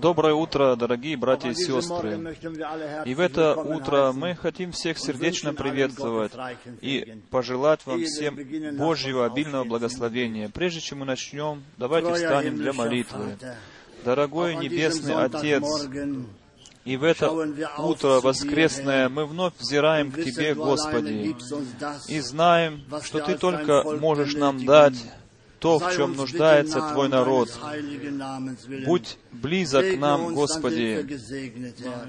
Доброе утро, дорогие братья и сестры. И в это утро мы хотим всех сердечно приветствовать и пожелать вам всем Божьего обильного благословения. Прежде чем мы начнем, давайте встанем для молитвы. Дорогой Небесный Отец, и в это утро воскресное мы вновь взираем к Тебе, Господи, и знаем, что Ты только можешь нам дать то, в чем нуждается Твой народ. Будь близок к нам, Господи.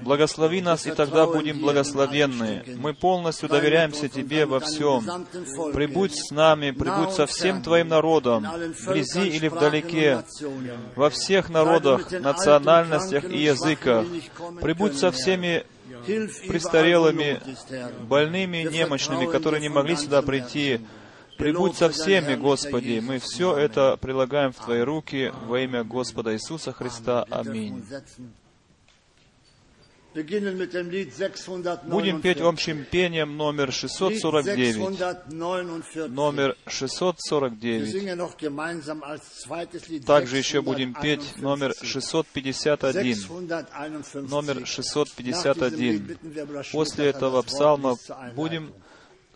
Благослови нас, и тогда будем благословенны. Мы полностью доверяемся Тебе во всем. Прибудь с нами, прибудь со всем Твоим народом, вблизи или вдалеке, во всех народах, национальностях и языках. Прибудь со всеми престарелыми, больными и немощными, которые не могли сюда прийти. Прибудь со всеми, Господи. Мы все это прилагаем в Твои руки во имя Господа Иисуса Христа. Аминь. Будем петь общим пением номер 649. Номер 649. Также еще будем петь номер 651. Номер 651. После этого псалма будем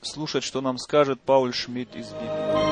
слушать, что нам скажет Пауль Шмидт из Библии.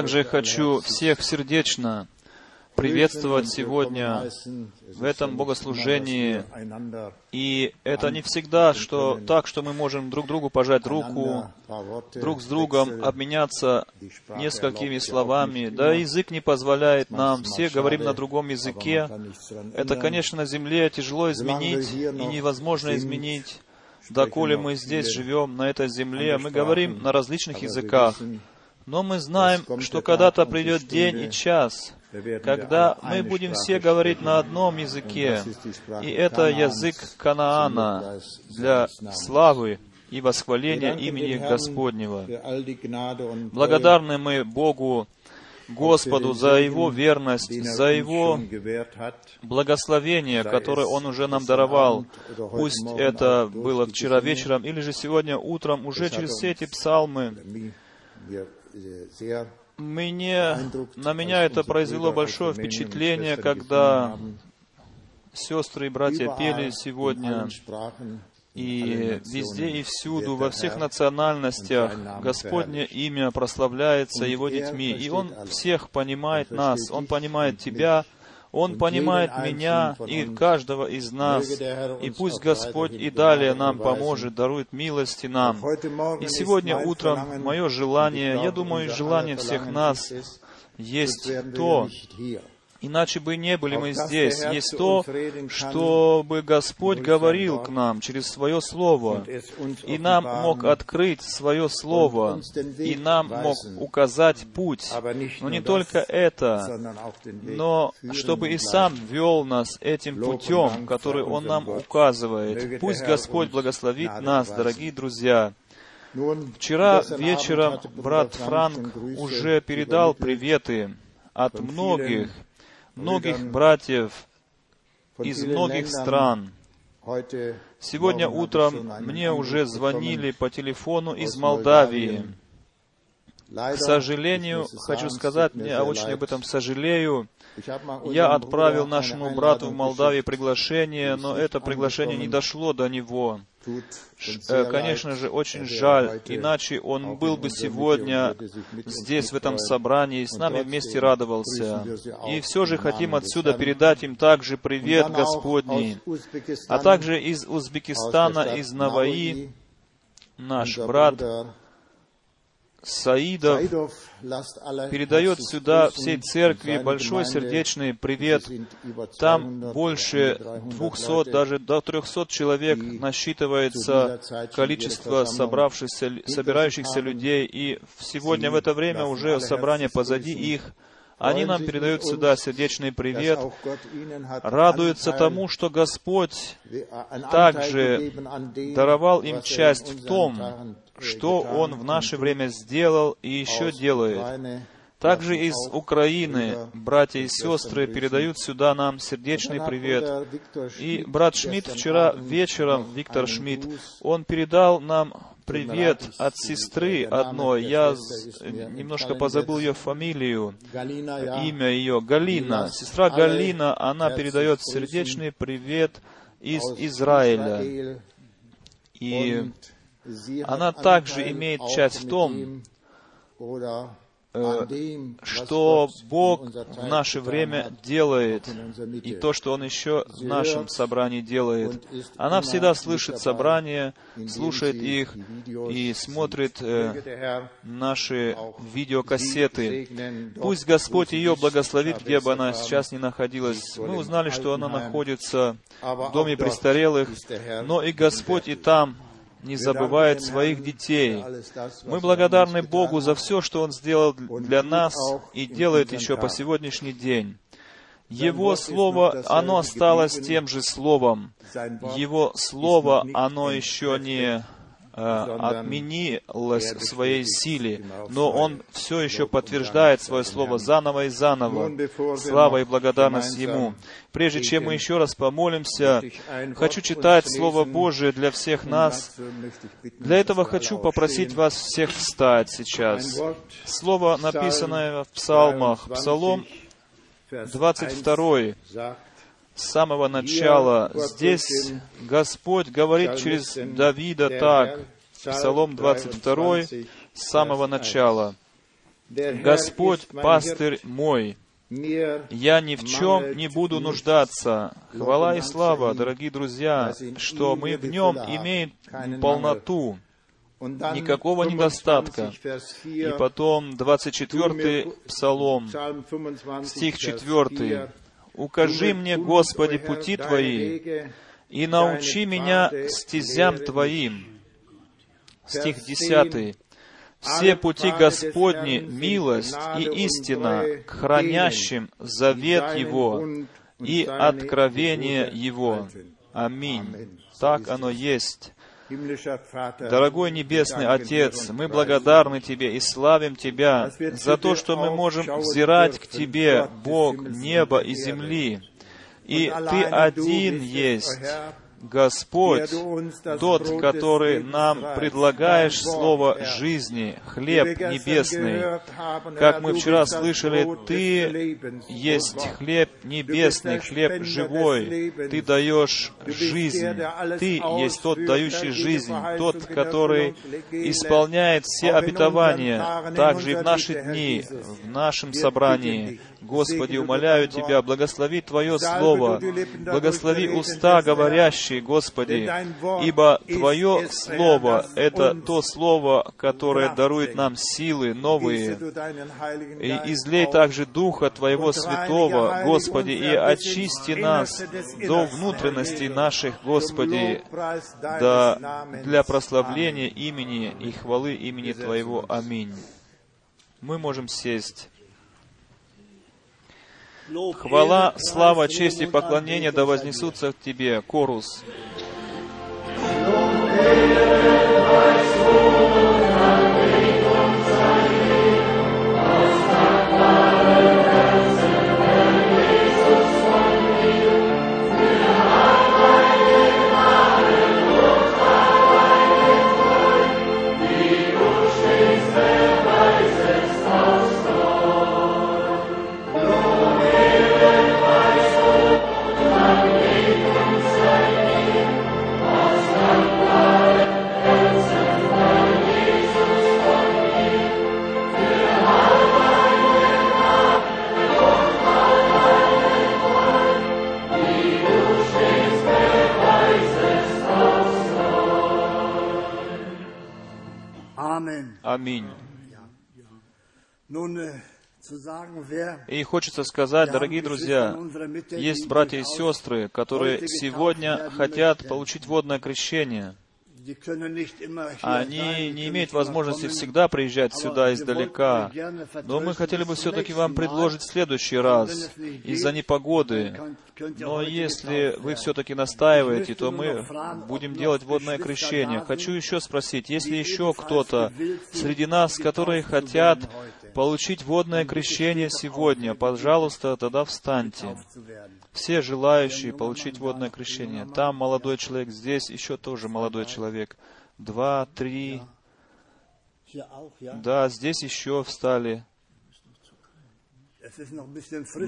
Также хочу всех сердечно приветствовать сегодня в этом богослужении. И это не всегда что так, что мы можем друг другу пожать руку, друг с другом обменяться несколькими словами. Да, язык не позволяет нам, все говорим на другом языке. Это, конечно, на земле тяжело изменить и невозможно изменить. Доколе мы здесь живем, на этой земле, мы говорим на различных языках. Но мы знаем, что когда-то придет день и час, когда мы будем все говорить на одном языке, и это язык Канаана для славы и восхваления имени Господнего. Благодарны мы Богу, Господу за Его верность, за Его благословение, которое Он уже нам даровал. Пусть это было вчера вечером или же сегодня утром, уже через все эти псалмы, мне, на меня это произвело большое впечатление, когда сестры и братья пели сегодня, и везде и всюду, во всех национальностях, Господне имя прославляется Его детьми, и Он всех понимает нас, Он понимает тебя, он понимает меня и каждого из нас. И пусть Господь и далее нам поможет, дарует милости нам. И сегодня утром мое желание, я думаю, желание всех нас есть то, Иначе бы не были мы здесь. Есть то, чтобы Господь говорил к нам через Свое Слово, и нам мог открыть Свое Слово, и нам мог указать путь. Но не только это, но чтобы и сам вел нас этим путем, который Он нам указывает. Пусть Господь благословит нас, дорогие друзья. Вчера вечером брат Франк уже передал приветы от многих многих братьев из многих стран. Сегодня утром мне уже звонили по телефону из Молдавии. К сожалению, хочу сказать, я очень об этом сожалею. Я отправил нашему брату в Молдавии приглашение, но это приглашение не дошло до него. Конечно же, очень жаль, иначе он был бы сегодня здесь, в этом собрании, с нами вместе радовался. И все же хотим отсюда передать им также привет Господний, а также из Узбекистана, из Наваи, наш брат Саидов передает сюда всей церкви большой сердечный привет. Там больше двухсот, даже до трехсот человек насчитывается количество собравшихся, собирающихся людей, и сегодня в это время уже собрание позади их. Они нам передают сюда сердечный привет, радуются тому, что Господь также даровал им часть в том, что Он в наше время сделал и еще делает. Также из Украины братья и сестры передают сюда нам сердечный привет. И брат Шмидт вчера вечером, Виктор Шмидт, он передал нам привет от сестры одной. Я немножко позабыл ее фамилию, имя ее, Галина. Сестра Галина, она передает сердечный привет из Израиля. И она также имеет часть в том, что Бог в наше время делает, и то, что Он еще в нашем собрании делает. Она всегда слышит собрания, слушает их и смотрит э, наши видеокассеты. Пусть Господь ее благословит, где бы она сейчас ни находилась. Мы узнали, что она находится в доме престарелых, но и Господь и там не забывает своих детей. Мы благодарны Богу за все, что Он сделал для нас и делает еще по сегодняшний день. Его Слово, оно осталось тем же Словом. Его Слово, оно еще не отменилось в своей силе, но Он все еще подтверждает свое слово заново и заново. Слава и благодарность Ему. Прежде чем мы еще раз помолимся, хочу читать Слово Божие для всех нас. Для этого хочу попросить вас всех встать сейчас. Слово, написанное в Псалмах, Псалом 22, с самого начала. Здесь Господь говорит через Давида так. Псалом 22 с самого начала. «Господь, пастырь мой, я ни в чем не буду нуждаться. Хвала и слава, дорогие друзья, что мы в нем имеем полноту, никакого недостатка. И потом 24 Псалом, стих 4. «Укажи мне, Господи, пути Твои, и научи меня стезям Твоим». Стих 10. «Все пути Господни — милость и истина к хранящим завет Его и откровение Его». Аминь. Так оно есть. Дорогой Небесный Отец, мы благодарны Тебе и славим Тебя за то, что мы можем взирать к Тебе, Бог неба и земли. И Ты один есть, Господь, тот, который нам предлагаешь слово жизни, хлеб небесный. Как мы вчера слышали, Ты есть хлеб небесный, хлеб живой. Ты даешь жизнь. Ты есть тот, дающий жизнь, тот, который исполняет все обетования, также и в наши дни, в нашем собрании. Господи, умоляю Тебя, благослови Твое Слово, благослови уста говорящие, Господи, ибо Твое Слово — это то Слово, которое дарует нам силы новые. И излей также Духа Твоего Святого, Господи, и очисти нас до внутренностей наших, Господи, да для прославления имени и хвалы имени Твоего. Аминь. Мы можем сесть. Хвала, слава, честь и поклонение да вознесутся к Тебе, Корус. Аминь. Äh, И хочется сказать, дорогие друзья, есть братья и сестры, которые сегодня хотят получить водное крещение. Hier Они не имеют возможности всегда приезжать сюда издалека. Но мы хотели бы все-таки вам предложить в следующий раз из-за непогоды. Но если вы все-таки настаиваете, то мы будем делать водное крещение. Хочу еще спросить, есть ли еще кто-то среди нас, которые хотят получить водное крещение сегодня, пожалуйста, тогда встаньте. Все желающие получить водное крещение. Там молодой человек, здесь еще тоже молодой человек. Два, три. Да, здесь еще встали.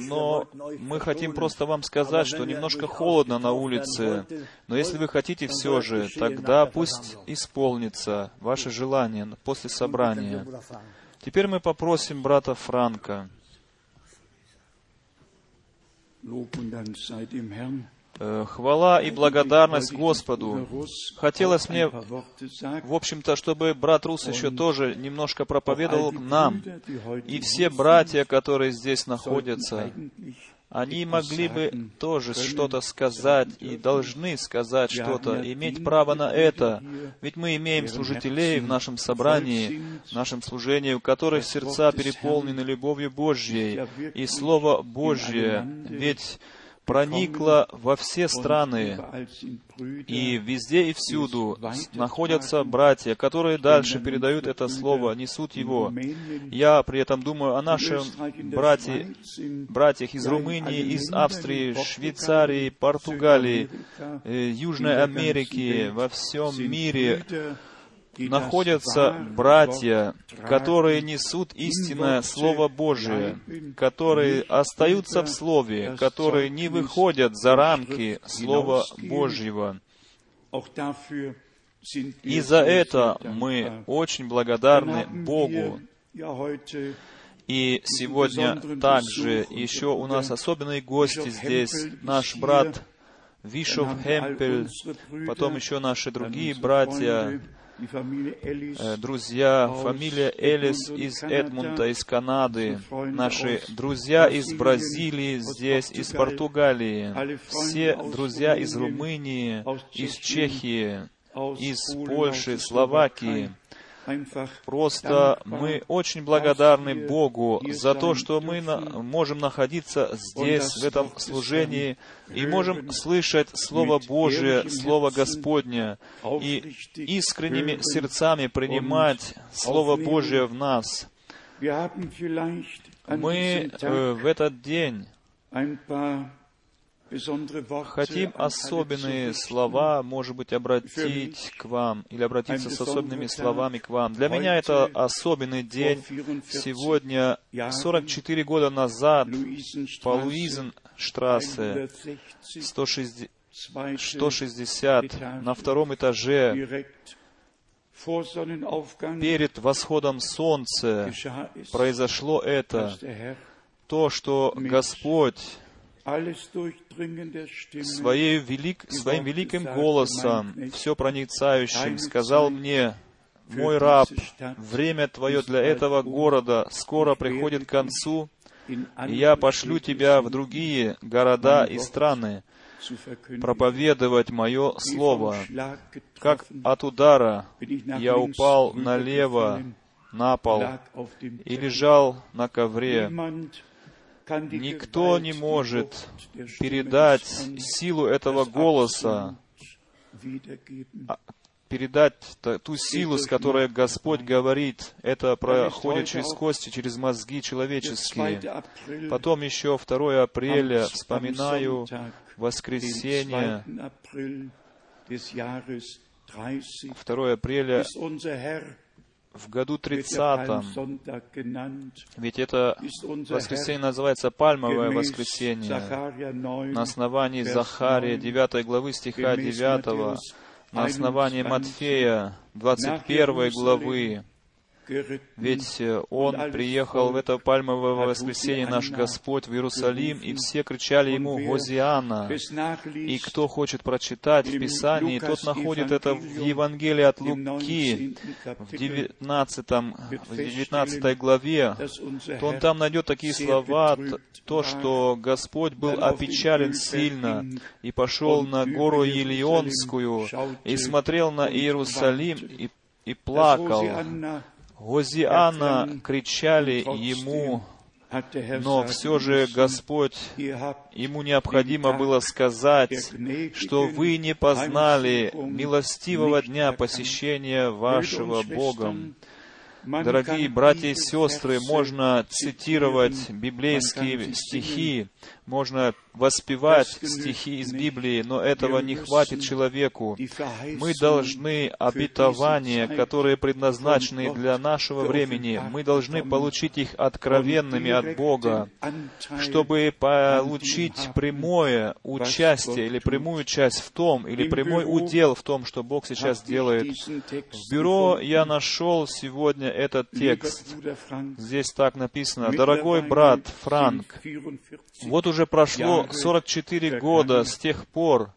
Но мы хотим просто вам сказать, что немножко холодно на улице. Но если вы хотите все же, тогда пусть исполнится ваше желание после собрания. Теперь мы попросим брата Франка. Хвала и благодарность Господу. Хотелось мне, в общем-то, чтобы брат Рус еще тоже немножко проповедовал нам. И все братья, которые здесь находятся, они могли бы тоже что-то сказать и должны сказать что-то, иметь право на это. Ведь мы имеем служителей в нашем собрании, в нашем служении, у которых сердца переполнены любовью Божьей и Слово Божье. Ведь проникло во все страны, и везде и всюду находятся братья, которые дальше передают это слово, несут его. Я при этом думаю о нашем брате, братьях из Румынии, из Австрии, Швейцарии, Португалии, э, Южной Америки, во всем мире находятся братья, которые несут истинное Слово Божие, которые остаются в Слове, которые не выходят за рамки Слова Божьего. И за это мы очень благодарны Богу. И сегодня также еще у нас особенные гости здесь. Наш брат Вишов Хемпель, потом еще наши другие братья, друзья, фамилия Элис из Эдмунда, из Канады, наши друзья из Бразилии здесь, из Португалии, все друзья из Румынии, из Чехии, из Польши, Словакии. Просто мы очень благодарны Богу за то, что мы на- можем находиться здесь, в этом служении, и можем слышать Слово Божие, Слово Господне, и искренними сердцами принимать Слово Божие в нас. Мы э, в этот день хотим особенные слова, может быть, обратить к вам, или обратиться с особенными словами к вам. Для меня это особенный день. Сегодня, 44 года назад, по Луизенштрассе, 160, 160 на втором этаже, перед восходом солнца, произошло это, то, что Господь своей велик, своим великим голосом, все проницающим, сказал мне, «Мой раб, время твое для этого города скоро приходит к концу, и я пошлю тебя в другие города и страны проповедовать мое слово. Как от удара я упал налево на пол и лежал на ковре. Никто не может передать силу этого голоса, а, передать ту силу, с которой Господь говорит. Это проходит через кости, через мозги человеческие. Потом еще 2 апреля вспоминаю воскресенье, 2 апреля в году 30 ведь это воскресенье называется Пальмовое воскресенье. На основании Захария 9 главы стиха 9, на основании Матфея 21 главы, ведь э, Он приехал в это пальмовое воскресенье, наш Господь, в Иерусалим, и все кричали Ему «Гозиана!» И кто хочет прочитать в Писании, тот находит это в Евангелии от Луки, в 19, в 19 главе, то он там найдет такие слова, то, что Господь был опечален сильно и пошел на гору Елеонскую и смотрел на Иерусалим и, и плакал. Гозиана кричали ему, но все же Господь, ему необходимо было сказать, что вы не познали милостивого дня посещения вашего Богом. Дорогие братья и сестры, можно цитировать библейские стихи, можно воспевать стихи из Библии, но этого не хватит человеку. Мы должны обетования, которые предназначены для нашего времени, мы должны получить их откровенными от Бога, чтобы получить прямое участие или прямую часть в том, или прямой удел в том, что Бог сейчас делает. В бюро я нашел сегодня этот текст. Здесь так написано. «Дорогой брат Франк, вот уже прошло 44 года с тех пор,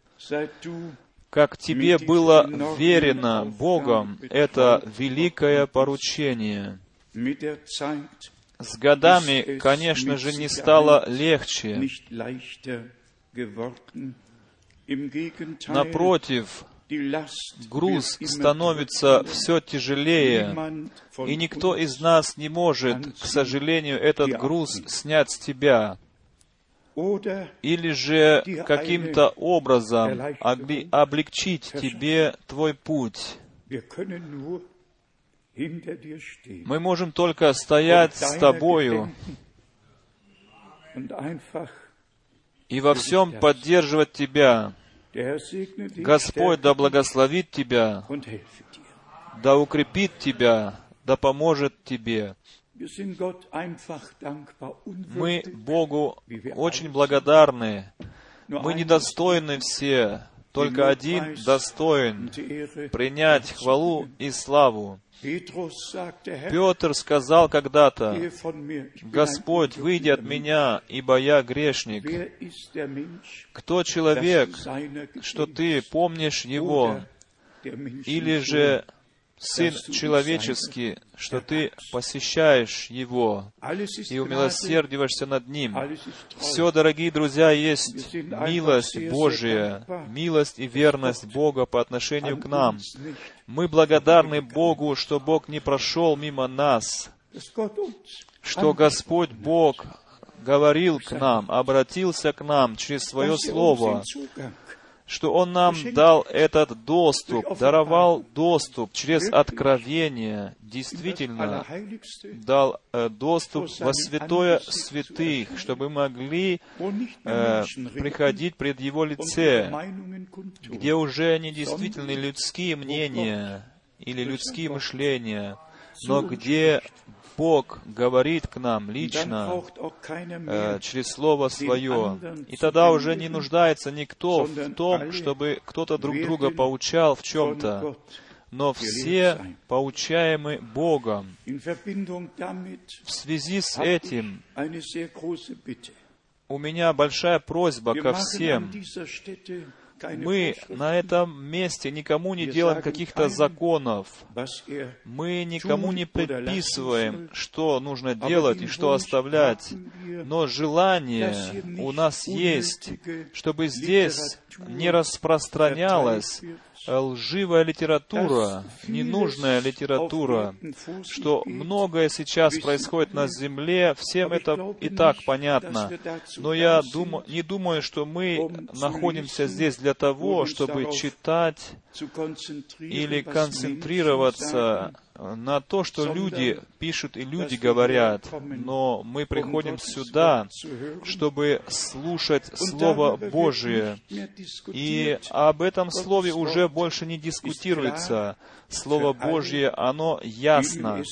как тебе было верено Богом это великое поручение. С годами, конечно же, не стало легче. Напротив, груз становится все тяжелее, и никто из нас не может, к сожалению, этот груз снять с тебя или же каким-то образом облегчить тебе твой путь. Мы можем только стоять с тобою и во всем поддерживать тебя. Господь да благословит тебя, да укрепит тебя, да поможет тебе. Мы Богу очень благодарны. Мы недостойны все Только один достоин принять хвалу и славу. Петр сказал когда-то, «Господь, выйди от меня, ибо я грешник». Кто человек, что ты помнишь его, или же Сын человеческий, что ты посещаешь Его и умилосердиваешься над Ним. Все, дорогие друзья, есть милость Божия, милость и верность Бога по отношению к нам. Мы благодарны Богу, что Бог не прошел мимо нас, что Господь Бог говорил к нам, обратился к нам через Свое Слово, что Он нам дал этот доступ, даровал доступ через откровение, действительно дал э, доступ во святое святых, чтобы мы могли э, приходить пред Его лице, где уже не действительно людские мнения или людские мышления, но где Бог говорит к нам лично э, через Слово Свое. И тогда уже не нуждается никто в том, чтобы кто-то друг друга поучал в чем-то, но все поучаемы Богом. В связи с этим у меня большая просьба ко всем мы на этом месте никому не делаем каких-то законов. Мы никому не предписываем, что нужно делать и что оставлять. Но желание у нас есть, чтобы здесь не распространялось лживая литература, ненужная литература, что многое сейчас происходит на земле, всем это и так понятно. Но я думаю, не думаю, что мы находимся здесь для того, чтобы читать или концентрироваться на то, что люди пишут и люди говорят, но мы приходим сюда, чтобы слушать Слово Божие. И об этом Слове уже больше не дискутируется. Слово Божье, оно ясно.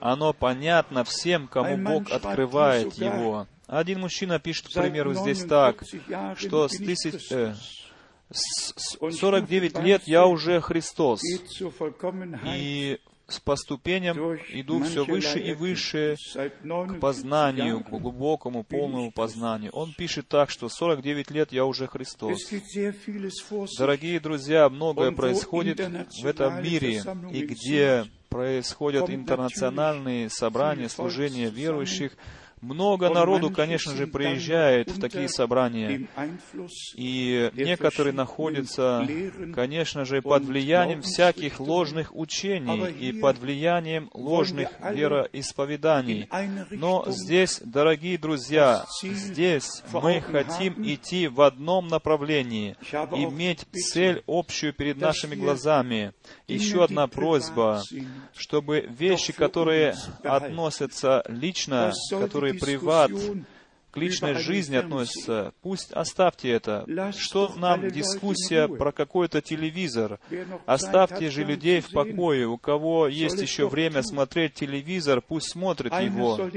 Оно понятно всем, кому Бог открывает его. Один мужчина пишет, к примеру, здесь так, что с тысяч... Э, 49 лет я уже Христос. И по ступеням иду все выше и выше к познанию, к глубокому, полному познанию. Он пишет так, что 49 лет я уже Христос. Дорогие друзья, многое происходит в этом мире, и где происходят интернациональные собрания, служения верующих, много народу, конечно же, приезжает в такие собрания, и некоторые находятся, конечно же, под влиянием всяких ложных учений и под влиянием ложных вероисповеданий. Но здесь, дорогие друзья, здесь мы хотим идти в одном направлении, иметь цель общую перед нашими глазами. Еще одна просьба, чтобы вещи, которые относятся лично, которые приват, к личной жизни относится, пусть оставьте это. Что нам дискуссия про какой-то телевизор? Оставьте же людей в покое. У кого есть еще время смотреть телевизор, пусть смотрит его.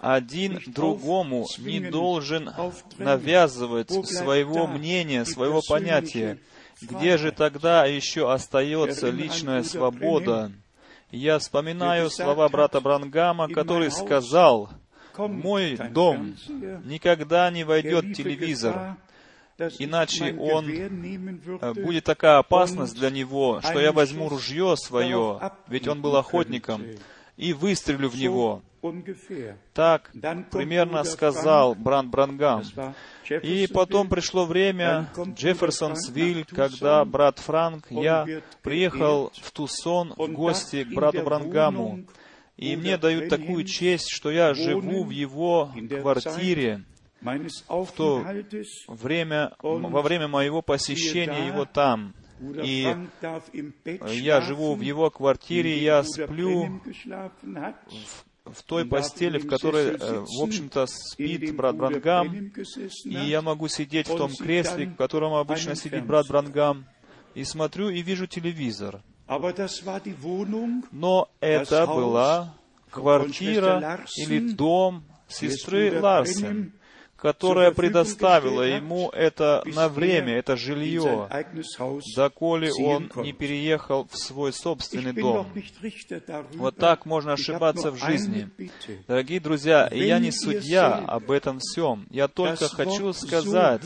Один другому не должен навязывать своего мнения, своего понятия. Где же тогда еще остается личная свобода? Я вспоминаю слова брата Брангама, который сказал, «Мой дом никогда не войдет телевизор, иначе он э, будет такая опасность для него, что я возьму ружье свое, ведь он был охотником, и выстрелю в него. Так примерно сказал Бранд Брангам. И потом пришло время Джефферсонсвиль, когда брат Франк, я приехал в Тусон в гости к брату Брангаму. И мне дают такую честь, что я живу в его квартире в то время, во время моего посещения его там. И я живу в его квартире, я сплю в в той постели, в которой, э, в общем-то, спит брат Брангам, и я могу сидеть в том кресле, в котором обычно сидит брат Брангам, и смотрю и вижу телевизор. Но это была квартира или дом сестры Ларсен, которая предоставила ему это на время, это жилье, доколе он не переехал в свой собственный дом. Вот так можно ошибаться в жизни. Дорогие друзья, я не судья об этом всем. Я только хочу сказать,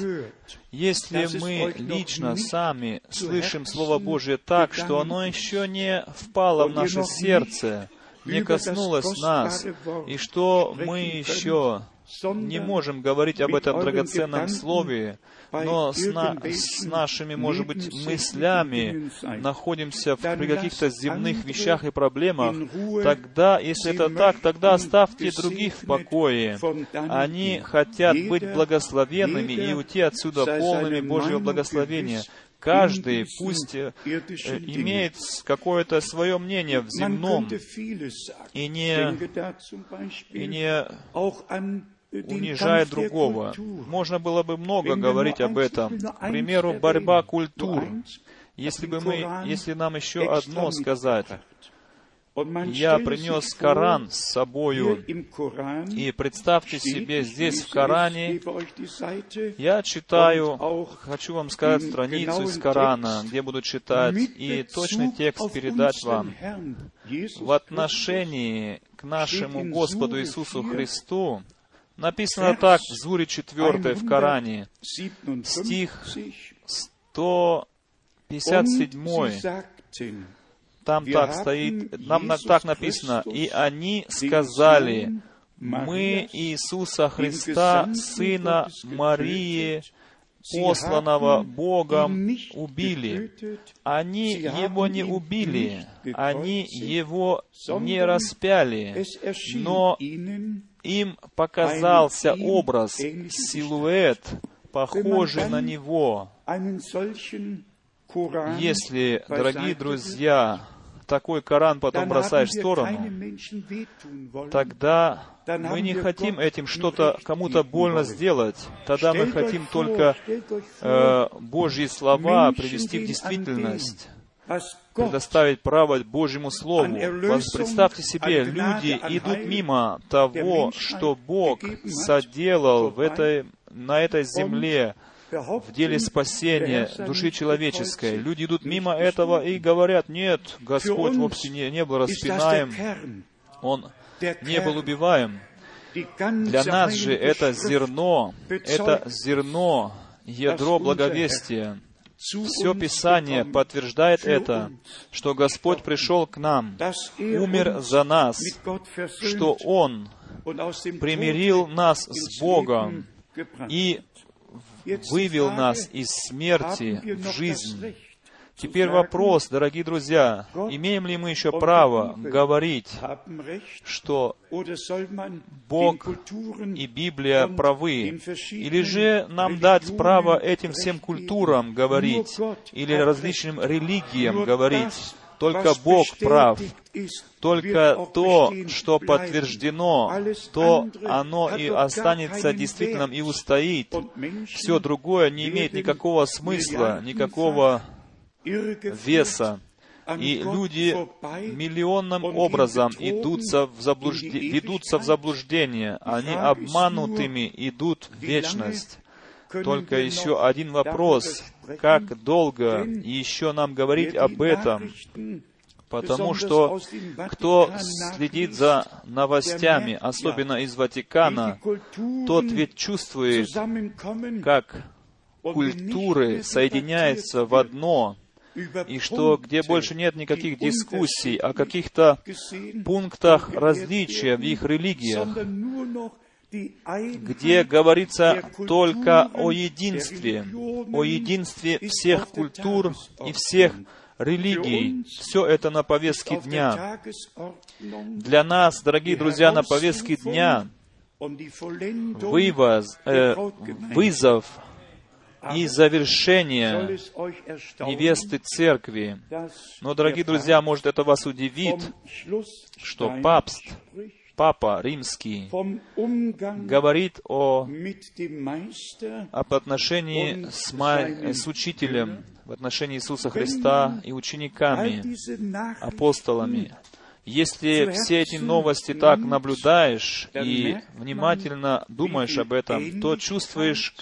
если мы лично сами слышим Слово Божье так, что оно еще не впало в наше сердце, не коснулось нас, и что мы еще не можем говорить об этом драгоценном слове, но с, на, с нашими, может быть, мыслями находимся в, при каких-то земных вещах и проблемах, тогда, если это так, тогда оставьте других в покое. Они хотят быть благословенными и уйти отсюда полными Божьего благословения. Каждый пусть э, имеет какое-то свое мнение в земном и не, и не унижая другого. Можно было бы много говорить об этом. К примеру, борьба культур. Если бы мы, если нам еще одно сказать, я принес Коран с собою, и представьте себе, здесь в Коране. я читаю, хочу вам сказать страницу из Корана, где буду читать, и точный текст передать вам. В отношении к нашему Господу Иисусу Христу Написано так в Зуре 4 в Коране, стих 157. Там так стоит, нам так написано, «И они сказали, мы Иисуса Христа, Сына Марии, посланного Богом, убили. Они его не убили, они его не распяли, но им показался образ, силуэт, похожий на него. Если, дорогие друзья, такой Коран потом бросаешь в сторону, тогда мы не хотим этим что-то кому-то больно сделать. Тогда мы хотим только э, Божьи слова привести в действительность предоставить право Божьему Слову. Представьте себе, люди идут мимо того, что Бог соделал в этой, на этой земле, в деле спасения души человеческой. Люди идут мимо этого и говорят, нет, Господь вовсе не, не был распинаем, Он не был убиваем. Для нас же это зерно, это зерно, ядро благовестия. Все Писание подтверждает это, что Господь пришел к нам, умер за нас, что Он примирил нас с Богом и вывел нас из смерти в жизнь. Теперь вопрос, дорогие друзья, имеем ли мы еще право говорить, что Бог и Библия правы, или же нам дать право этим всем культурам говорить, или различным религиям говорить, только Бог прав. Только то, что подтверждено, то оно и останется действительным и устоит. Все другое не имеет никакого смысла, никакого веса. И люди миллионным образом идутся в заблужд... ведутся в заблуждение. Они обманутыми идут в вечность. Только еще один вопрос. Как долго еще нам говорить об этом? Потому что кто следит за новостями, особенно из Ватикана, тот ведь чувствует, как культуры соединяются в одно, и что где больше нет никаких дискуссий о каких-то пунктах различия в их религиях, где говорится только о единстве, о единстве всех культур и всех религий. Все это на повестке дня. Для нас, дорогие друзья, на повестке дня вывоз, э, вызов и завершение невесты церкви. Но, дорогие друзья, может это вас удивит, что папст, папа римский, говорит о, об отношении с, ма, с учителем, в отношении Иисуса Христа и учениками, апостолами. Если все эти новости так наблюдаешь и внимательно думаешь об этом, то чувствуешь,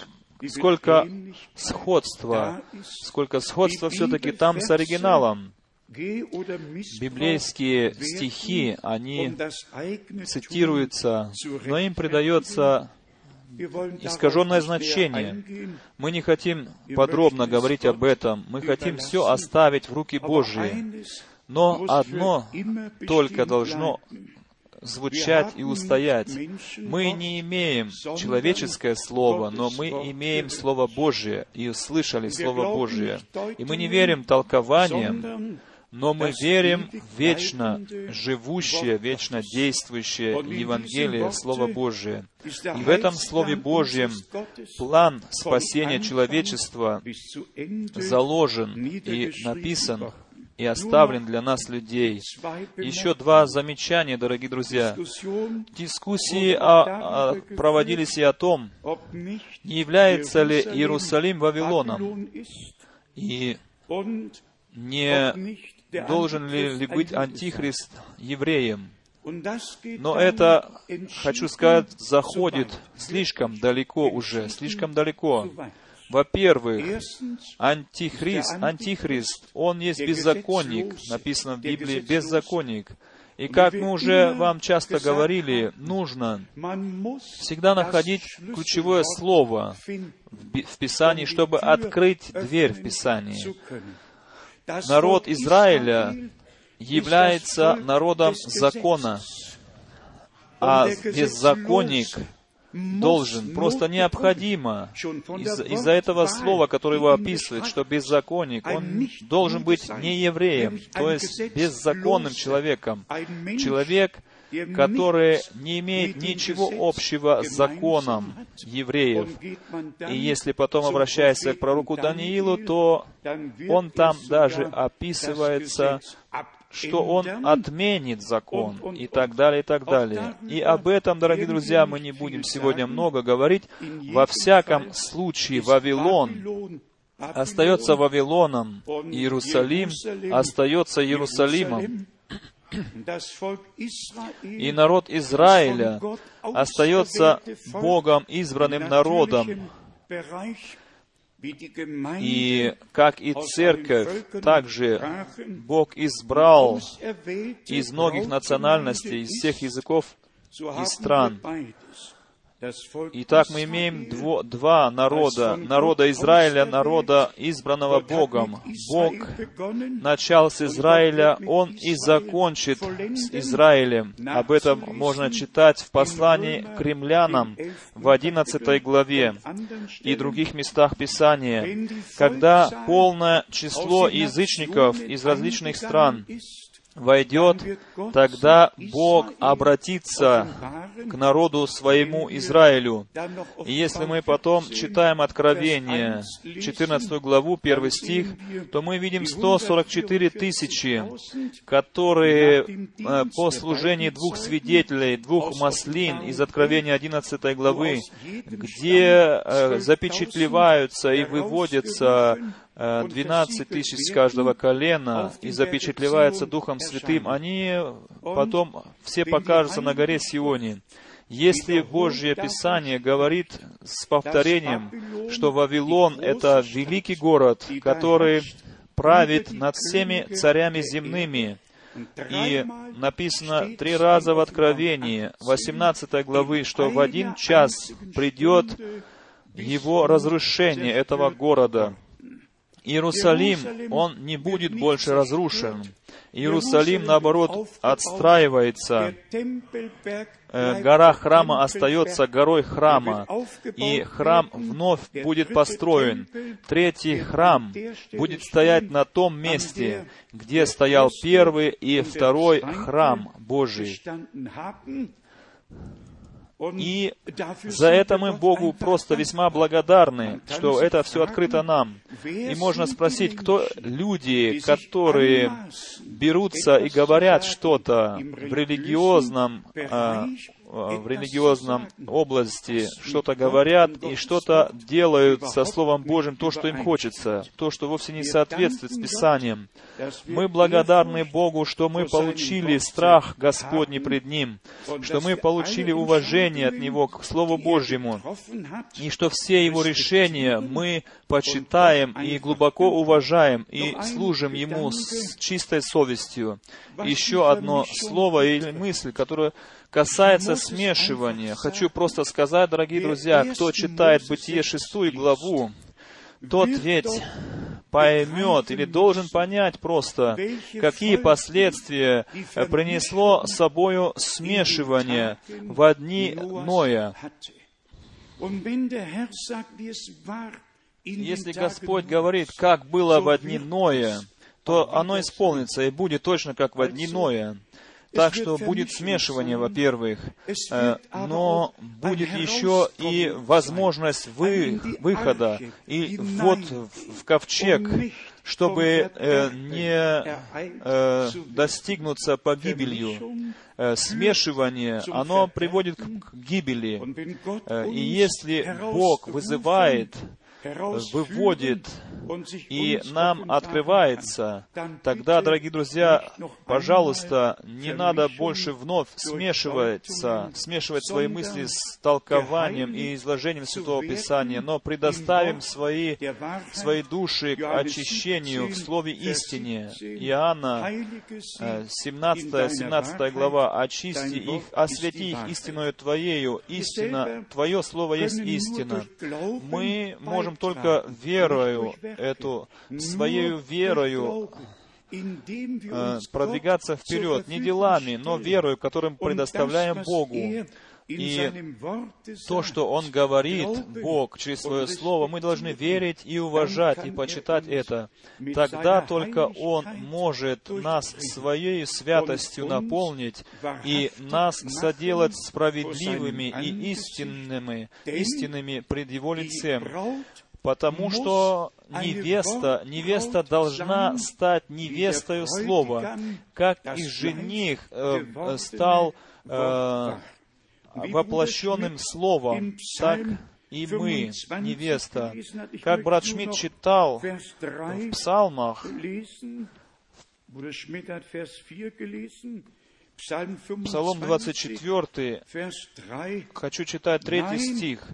сколько сходства, сколько сходства все-таки там с оригиналом. Библейские стихи, они цитируются, но им придается искаженное значение. Мы не хотим подробно говорить об этом. Мы хотим все оставить в руки Божьи. Но одно только должно звучать и устоять. Мы не имеем человеческое Слово, но мы имеем Слово Божие и услышали Слово Божие. И мы не верим толкованиям, но мы верим в вечно живущее, вечно действующее Евангелие, Слово Божие. И в этом Слове Божьем план спасения человечества заложен и написан и оставлен для нас людей. Еще два замечания, дорогие друзья. Дискуссии о, о, проводились и о том, не является ли Иерусалим Вавилоном, и не должен ли, ли быть Антихрист евреем. Но это, хочу сказать, заходит слишком далеко уже, слишком далеко. Во-первых, антихрист, антихрист, он есть беззаконник, написано в Библии, беззаконник. И как мы уже вам часто говорили, нужно всегда находить ключевое слово в Писании, чтобы открыть дверь в Писании. Народ Израиля является народом закона, а беззаконник должен, просто необходимо, из- из-за этого слова, которое его описывает, что беззаконник, он должен быть не евреем, то есть беззаконным человеком. Человек, который не имеет ничего общего с законом евреев. И если потом обращается к пророку Даниилу, то он там даже описывается что он отменит закон и так далее, и так далее. И об этом, дорогие друзья, мы не будем сегодня много говорить. Во всяком случае, Вавилон остается Вавилоном, Иерусалим остается Иерусалимом. И народ Израиля остается Богом избранным народом. И как и церковь, также Бог избрал из многих национальностей, из всех языков и стран. Итак, мы имеем дво, два народа. Народа Израиля, народа, избранного Богом. Бог начал с Израиля, Он и закончит с Израилем. Об этом можно читать в послании к римлянам в 11 главе и других местах Писания, когда полное число язычников из различных стран войдет, тогда Бог обратится к народу своему Израилю. И если мы потом читаем Откровение, 14 главу, 1 стих, то мы видим 144 тысячи, которые э, по служению двух свидетелей, двух маслин из Откровения 11 главы, где э, запечатлеваются и выводятся 12 тысяч с каждого колена и запечатлевается Духом Святым, они потом все покажутся на горе Сионе. Если Божье Писание говорит с повторением, что Вавилон — это великий город, который правит над всеми царями земными, и написано три раза в Откровении, 18 главы, что в один час придет его разрушение этого города. Иерусалим, он не будет больше разрушен. Иерусалим, наоборот, отстраивается. Э, гора храма остается горой храма, и храм вновь будет построен. Третий храм будет стоять на том месте, где стоял первый и второй храм Божий. И за это мы Богу просто весьма благодарны, что это все открыто нам. И можно спросить, кто люди, которые берутся и говорят что-то в религиозном, э, в религиозном области что-то говорят и что-то делают со Словом Божьим, то, что им хочется, то, что вовсе не соответствует с Писанием. Мы благодарны Богу, что мы получили страх Господний пред Ним, что мы получили уважение от Него к Слову Божьему, и что все Его решения мы почитаем и глубоко уважаем и служим Ему с чистой совестью. Еще одно слово или мысль, которая касается смешивания. Хочу просто сказать, дорогие друзья, кто читает Бытие шестую главу, тот ведь поймет или должен понять просто, какие последствия принесло собою смешивание в дни Ноя. Если Господь говорит, как было в дни Ноя, то оно исполнится и будет точно как в дни Ноя. Так что будет смешивание, во-первых, э, но будет еще и возможность вы, выхода и ввод в ковчег, чтобы э, не э, достигнуться погибелью. Э, смешивание, оно приводит к гибели. Э, и если Бог вызывает выводит и нам открывается, тогда, дорогие друзья, пожалуйста, не надо больше вновь смешиваться, смешивать свои мысли с толкованием и изложением Святого Писания, но предоставим свои, свои души к очищению в Слове истине. Иоанна, 17, 17 глава, «Очисти их, освети их истиною Твоею, истина, Твое Слово есть истина». Мы можем только верою эту, своей верою э, продвигаться вперед, не делами, но верою, которым предоставляем Богу. И то, что Он говорит, Бог, через Свое Слово, мы должны верить и уважать, и почитать это. Тогда только Он может нас Своей святостью наполнить и нас соделать справедливыми и истинными, истинными пред Его лицем. Потому что невеста, невеста должна стать невестою Слова, как и жених э, стал э, воплощенным Словом, так и мы, невеста. Как брат Шмидт читал в псалмах, Псалом 24, хочу читать третий стих.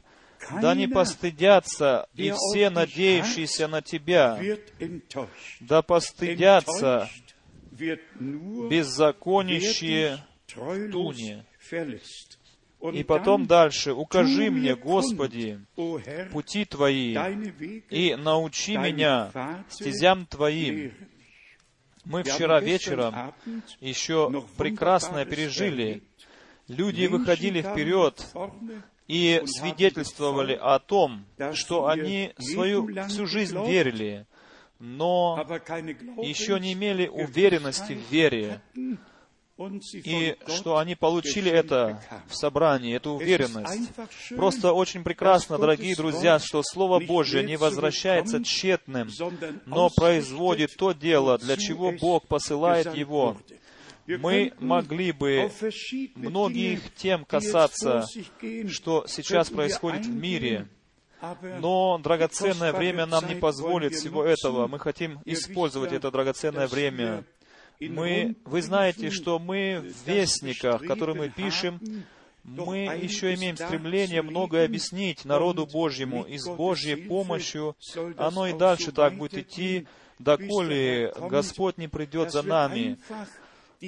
«Да не постыдятся и все надеющиеся на Тебя, да постыдятся беззаконищие в туне». И потом дальше, «Укажи мне, Господи, пути Твои, и научи меня стезям Твоим». Мы вчера вечером еще прекрасно пережили. Люди выходили вперед и свидетельствовали о том, что они свою всю жизнь верили, но еще не имели уверенности в вере и что они получили это в собрании, эту уверенность. Просто очень прекрасно, дорогие друзья, что Слово Божье не возвращается тщетным, но производит то дело, для чего Бог посылает его. Мы могли бы многих тем касаться, что сейчас происходит в мире, но драгоценное время нам не позволит всего этого. Мы хотим использовать это драгоценное время мы, вы знаете, что мы в вестниках, которые мы пишем, мы еще имеем стремление многое объяснить народу Божьему, и с Божьей помощью. Оно и дальше так будет идти, доколе Господь не придет за нами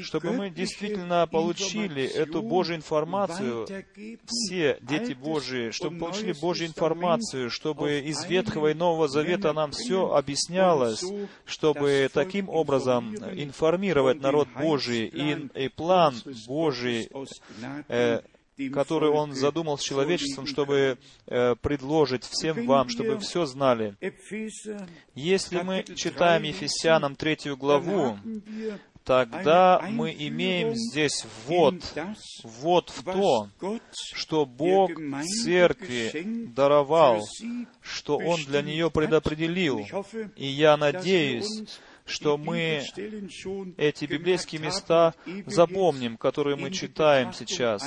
чтобы мы действительно получили эту Божью информацию, все дети Божии, чтобы получили Божью информацию, чтобы из Ветхого и Нового Завета нам все объяснялось, чтобы таким образом информировать народ Божий и, и план Божий, э, который Он задумал с человечеством, чтобы э, предложить всем вам, чтобы все знали. Если мы читаем Ефесянам третью главу, тогда мы имеем здесь ввод, ввод в то, что Бог церкви даровал, что Он для нее предопределил. И я надеюсь, что мы эти библейские места запомним, которые мы читаем сейчас.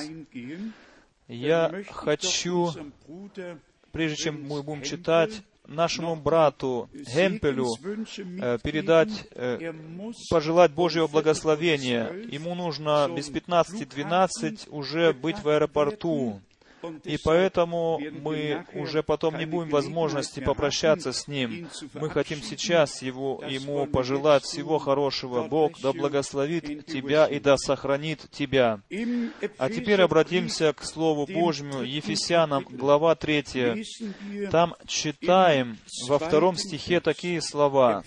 Я хочу, прежде чем мы будем читать, нашему брату Гемпелю э, передать, э, пожелать Божьего благословения. Ему нужно без 15-12 уже быть в аэропорту. И поэтому мы уже потом не будем возможности попрощаться с Ним. Мы хотим сейчас его, Ему пожелать всего хорошего. Бог да благословит Тебя и да сохранит Тебя. А теперь обратимся к Слову Божьему, Ефесянам, глава 3. Там читаем во втором стихе такие слова.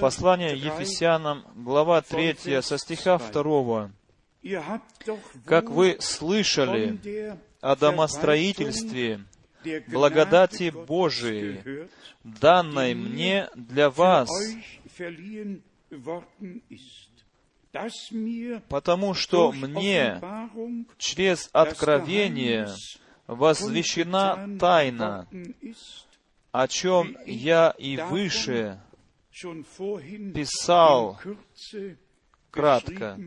Послание Ефесянам, глава 3, со стиха 2. «Как вы слышали о домостроительстве благодати Божией, данной мне для вас, потому что мне через откровение возвещена тайна, о чем я и выше писал кратко.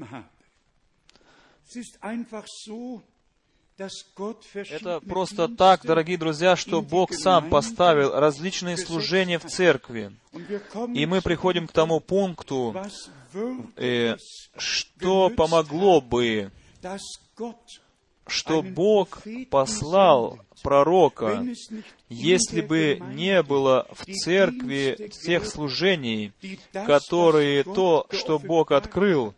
Это просто так, дорогие друзья, что Бог сам поставил различные служения в церкви. И мы приходим к тому пункту, э, что помогло бы, что Бог послал пророка, если бы не было в церкви тех служений, которые то, что Бог открыл,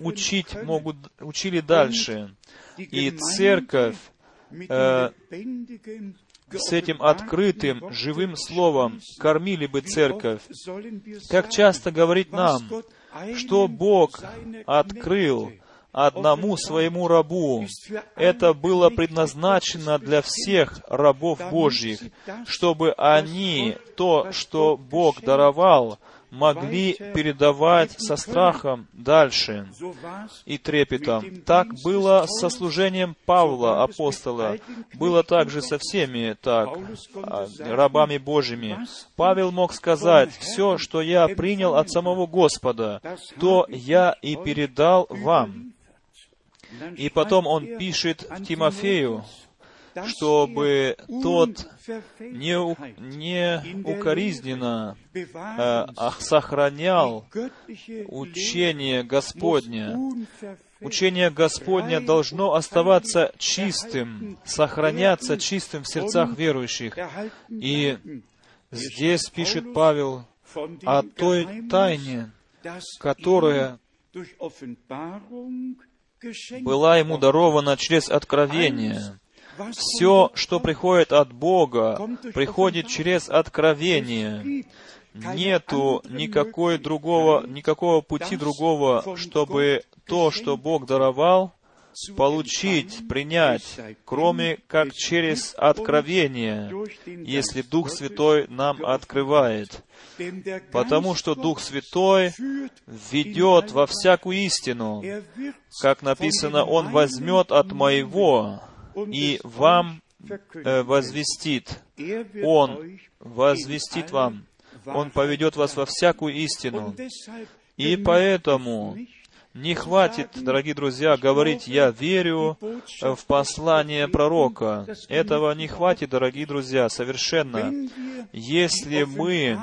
учить могут, учили дальше. И церковь э, с этим открытым, живым словом кормили бы церковь. Как часто говорит нам, что Бог открыл одному своему рабу. Это было предназначено для всех рабов Божьих, чтобы они то, что Бог даровал, могли передавать со страхом дальше и трепетом. Так было со служением Павла, апостола. Было также со всеми так, а, рабами Божьими. Павел мог сказать, «Все, что я принял от самого Господа, то я и передал вам». И потом он пишет Тимофею, чтобы тот не, не укоризненно э, сохранял учение Господне. Учение Господне должно оставаться чистым, сохраняться чистым в сердцах верующих. И здесь пишет Павел о той тайне, которая была ему дарована через откровение. Все, что приходит от Бога, приходит через откровение. Нету никакой другого, никакого пути другого, чтобы то, что Бог даровал, получить, принять, кроме как через откровение, если Дух Святой нам открывает. Потому что Дух Святой ведет во всякую истину. Как написано, Он возьмет от моего и вам э, возвестит. Он возвестит вам. Он поведет вас во всякую истину. И поэтому не хватит, дорогие друзья, говорить «я верю в послание пророка». Этого не хватит, дорогие друзья, совершенно. Если мы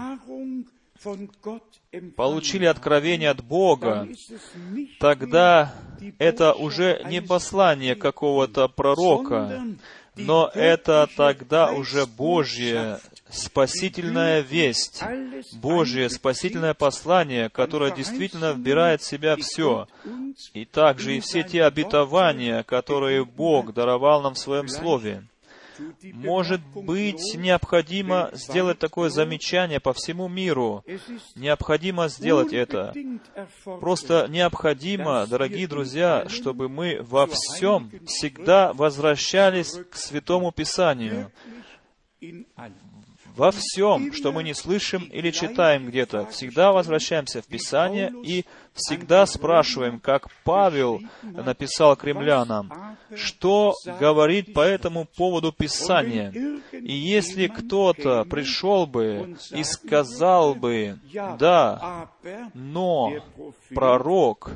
получили откровение от Бога, тогда это уже не послание какого-то пророка, но это тогда уже Божье спасительная весть, Божье спасительное послание, которое действительно вбирает в себя все, и также и все те обетования, которые Бог даровал нам в Своем Слове. Может быть, необходимо сделать такое замечание по всему миру. Необходимо сделать это. Просто необходимо, дорогие друзья, чтобы мы во всем всегда возвращались к Святому Писанию во всем, что мы не слышим или читаем где-то, всегда возвращаемся в Писание и всегда спрашиваем, как Павел написал кремлянам, что говорит по этому поводу Писания. И если кто-то пришел бы и сказал бы, да, но пророк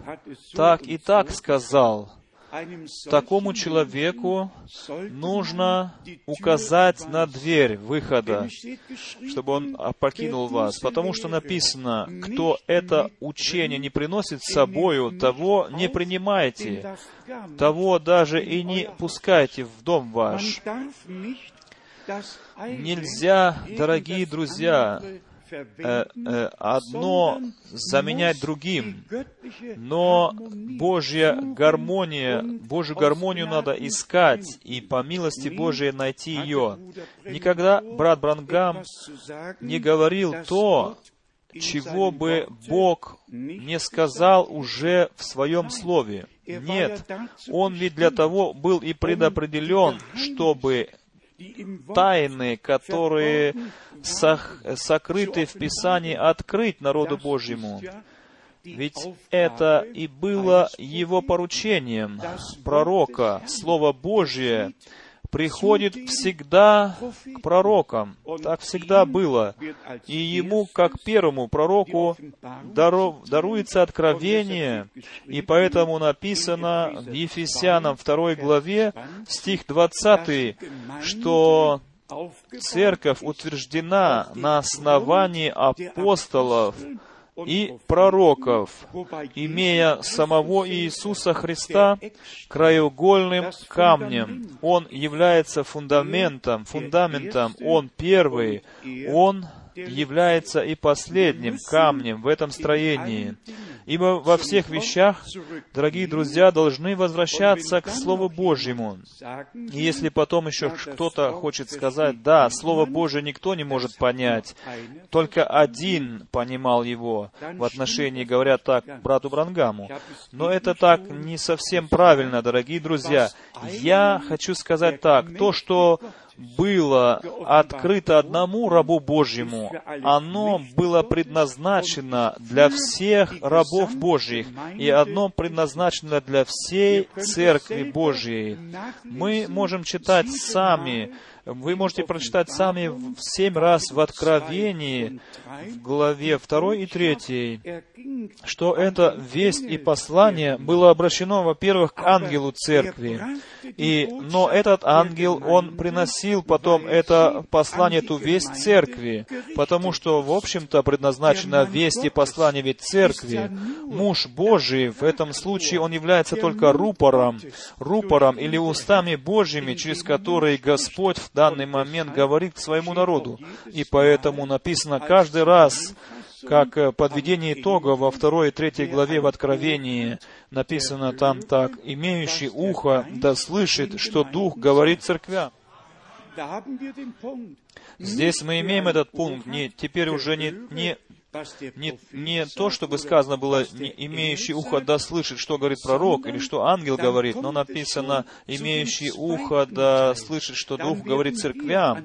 так и так сказал, такому человеку нужно указать на дверь выхода, чтобы он покинул вас. Потому что написано, кто это учение не приносит с собою, того не принимайте, того даже и не пускайте в дом ваш. Нельзя, дорогие друзья, одно заменять другим, но Божья гармония, Божью гармонию надо искать и по милости Божией найти ее. Никогда брат Брангам не говорил то, чего бы Бог не сказал уже в Своем Слове. Нет, Он ведь для того был и предопределен, чтобы тайны, которые сокрыты в Писании, открыть народу Божьему. Ведь это и было его поручением пророка, Слово Божье, приходит всегда к пророкам. Так всегда было. И ему, как первому пророку, дару, даруется откровение, и поэтому написано в Ефесянам 2 главе, стих 20, что церковь утверждена на основании апостолов, и пророков, имея самого Иисуса Христа краеугольным камнем. Он является фундаментом, фундаментом, Он первый, Он является и последним камнем в этом строении. Ибо во всех вещах, дорогие друзья, должны возвращаться к Слову Божьему. И если потом еще кто-то хочет сказать, да, Слово Божье никто не может понять, только один понимал его в отношении, говоря так, брату Брангаму. Но это так не совсем правильно, дорогие друзья. Я хочу сказать так, то, что было открыто одному рабу Божьему, оно было предназначено для всех рабов Божьих, и одно предназначено для всей Церкви Божьей. Мы можем читать сами, вы можете прочитать сами в семь раз в Откровении, в главе 2 и 3, что это весть и послание было обращено, во-первых, к ангелу церкви. И, но этот ангел, он приносил потом это послание, эту весть церкви, потому что, в общем-то, предназначена весть и послание ведь церкви. Муж Божий, в этом случае, он является только рупором, рупором или устами Божьими, через которые Господь в данный момент говорит к своему народу. И поэтому написано каждый раз, как э, подведение итога во второй и третьей главе в Откровении написано там так, «Имеющий ухо да слышит, что Дух говорит церквям». Здесь мы имеем этот пункт, не, теперь уже не, не не, не то, чтобы сказано было, не, имеющий ухо да слышит, что говорит пророк, или что ангел говорит, но написано, имеющий ухо да слышит, что Дух говорит церквям.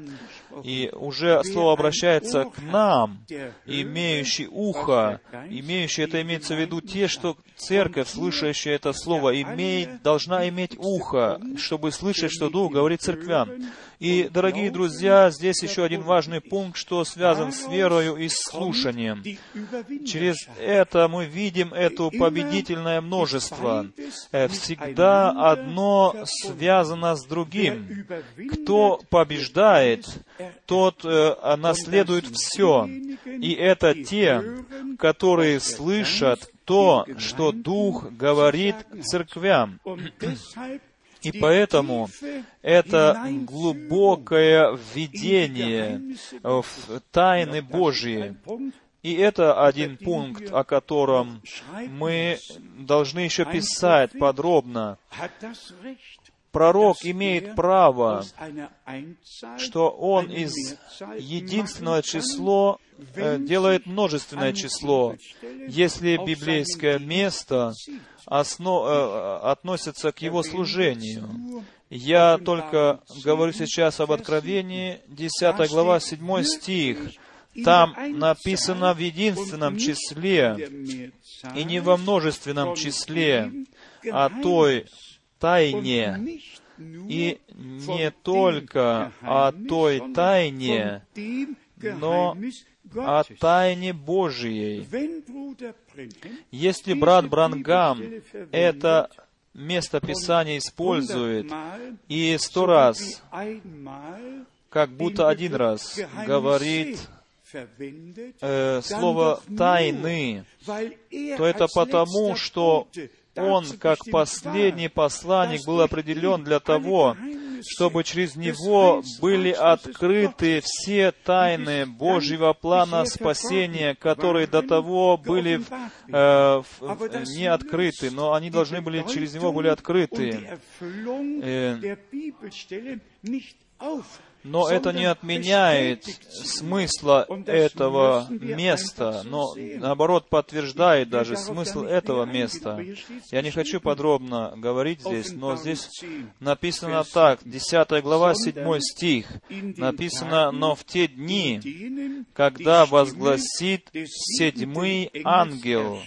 И уже слово обращается к нам, имеющий ухо, имеющий, это имеется в виду те, что церковь, слышащая это слово, имеет, должна иметь ухо, чтобы слышать, что Дух говорит церквям. И, дорогие друзья, здесь еще один важный пункт, что связан с верою и слушанием. Через это мы видим это победительное множество. Э, всегда одно связано с другим. Кто побеждает, тот э, наследует все. И это те, которые слышат то, что Дух говорит церквям. И поэтому это глубокое введение в тайны Божьи. И это один пункт, о котором мы должны еще писать подробно. Пророк имеет право, что он из единственного числа э, делает множественное число, если библейское место осно- э, относится к его служению. Я только говорю сейчас об Откровении, 10 глава, 7 стих. Там написано в единственном числе, и не во множественном числе, а той тайне, и не только о той тайне, но о тайне Божией. Если брат Брангам это место Писания использует и сто раз, как будто один раз, говорит э, слово «тайны», то это потому, что он, как последний посланник, был определен для того, чтобы через него были открыты все тайны Божьего плана спасения, которые до того были э, в- не открыты, но они должны были через него были открыты. Э, Но это не отменяет смысла этого места, но наоборот подтверждает даже смысл этого места. Я не хочу подробно говорить здесь, но здесь написано так, 10 глава, 7 стих, написано, «Но в те дни, когда возгласит седьмый ангел,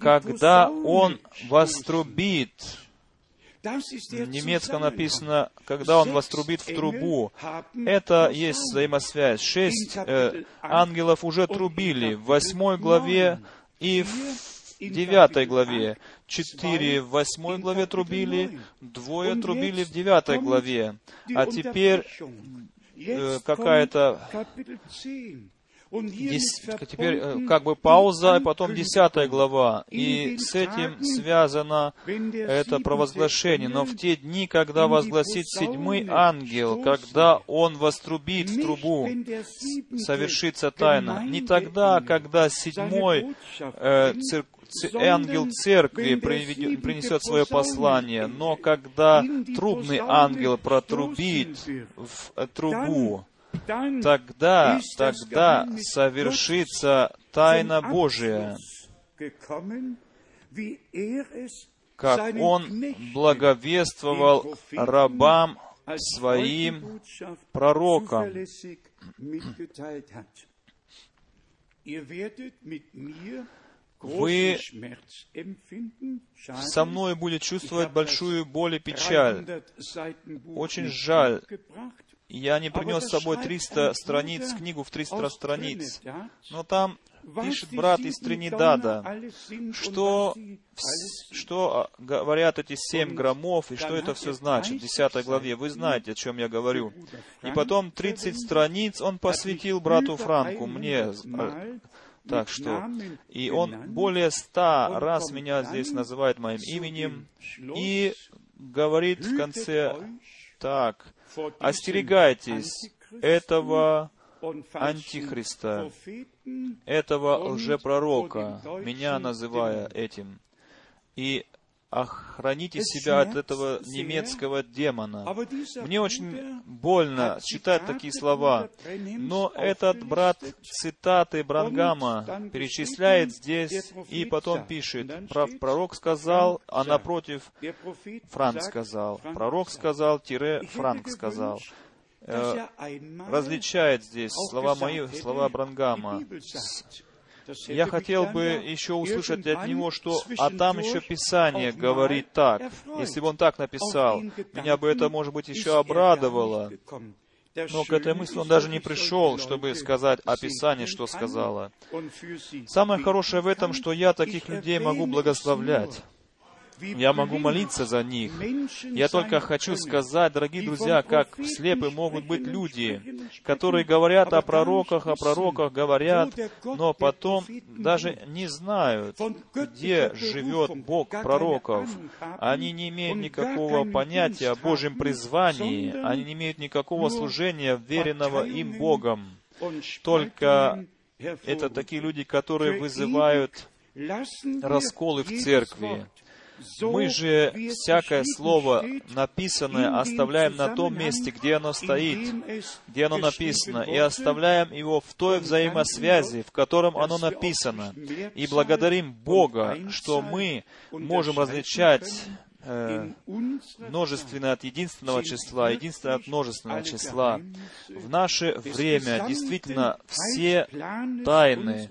когда он вострубит, в немецком написано, когда он вострубит в трубу. Это есть взаимосвязь. Шесть э, ангелов уже трубили в восьмой главе и в девятой главе. Четыре в восьмой главе трубили, двое трубили в девятой главе. А теперь э, какая-то Дес- Теперь э, как бы пауза, и потом десятая глава. И с этим связано это провозглашение. Но в те дни, когда возгласит седьмой ангел, когда он вострубит в трубу, совершится тайна. Не тогда, когда седьмой э, цир- ц- ангел церкви принесет свое послание, но когда трубный ангел протрубит в э, трубу, тогда, тогда совершится тайна Божия, как Он благовествовал рабам своим пророкам. Вы со мной будет чувствовать большую боль и печаль. Очень жаль, я не принес с собой 300 страниц, книгу в 300 страниц. Но там пишет брат из Тринидада, что, что а, говорят эти семь громов и что это все значит в 10 главе. Вы знаете, о чем я говорю. И потом 30 страниц он посвятил брату Франку, мне. э, Так что, и он более ста раз меня здесь называет моим именем и говорит в конце так, остерегайтесь этого антихриста, этого лжепророка, меня называя этим, и охраните себя от этого немецкого демона. Мне очень больно читать такие слова, но этот брат цитаты Брангама перечисляет здесь и потом пишет, «Прав- пророк сказал, а напротив Франк сказал, пророк сказал, тире Франк сказал. Э, различает здесь слова мои, слова Брангама. Я хотел бы еще услышать от него, что «а там еще Писание говорит так». Если бы он так написал, меня бы это, может быть, еще обрадовало. Но к этой мысли он даже не пришел, чтобы сказать о Писании, что сказала. Самое хорошее в этом, что я таких людей могу благословлять. Я могу молиться за них. Я только хочу сказать, дорогие друзья, как слепы могут быть люди, которые говорят о пророках, о пророках говорят, но потом даже не знают, где живет Бог пророков. Они не имеют никакого понятия о Божьем призвании, они не имеют никакого служения, веренного им Богом. Только это такие люди, которые вызывают расколы в церкви. Мы же всякое слово написанное оставляем на том месте, где оно стоит, где оно написано, и оставляем его в той взаимосвязи, в котором оно написано, и благодарим Бога, что мы можем различать э, множественное от единственного числа, единственное от множественного числа. В наше время действительно все тайны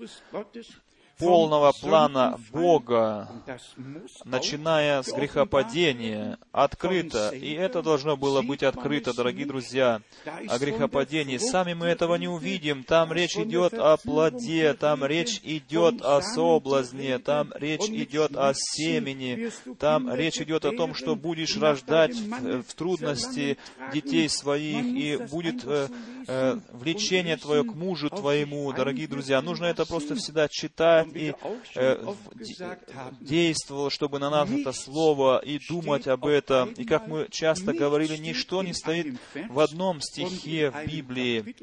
полного плана Бога, начиная с грехопадения, открыто. И это должно было быть открыто, дорогие друзья, о грехопадении. Сами мы этого не увидим. Там речь идет о плоде, там речь идет о соблазне, там речь идет о семени, там речь идет о том, что будешь рождать в, в трудности детей своих, и будет э, э, влечение твое к мужу твоему, дорогие друзья. Нужно это просто всегда читать, и э, действовал, чтобы на нас это слово, и думать об этом. И как мы часто говорили, ничто не стоит в одном стихе в Библии.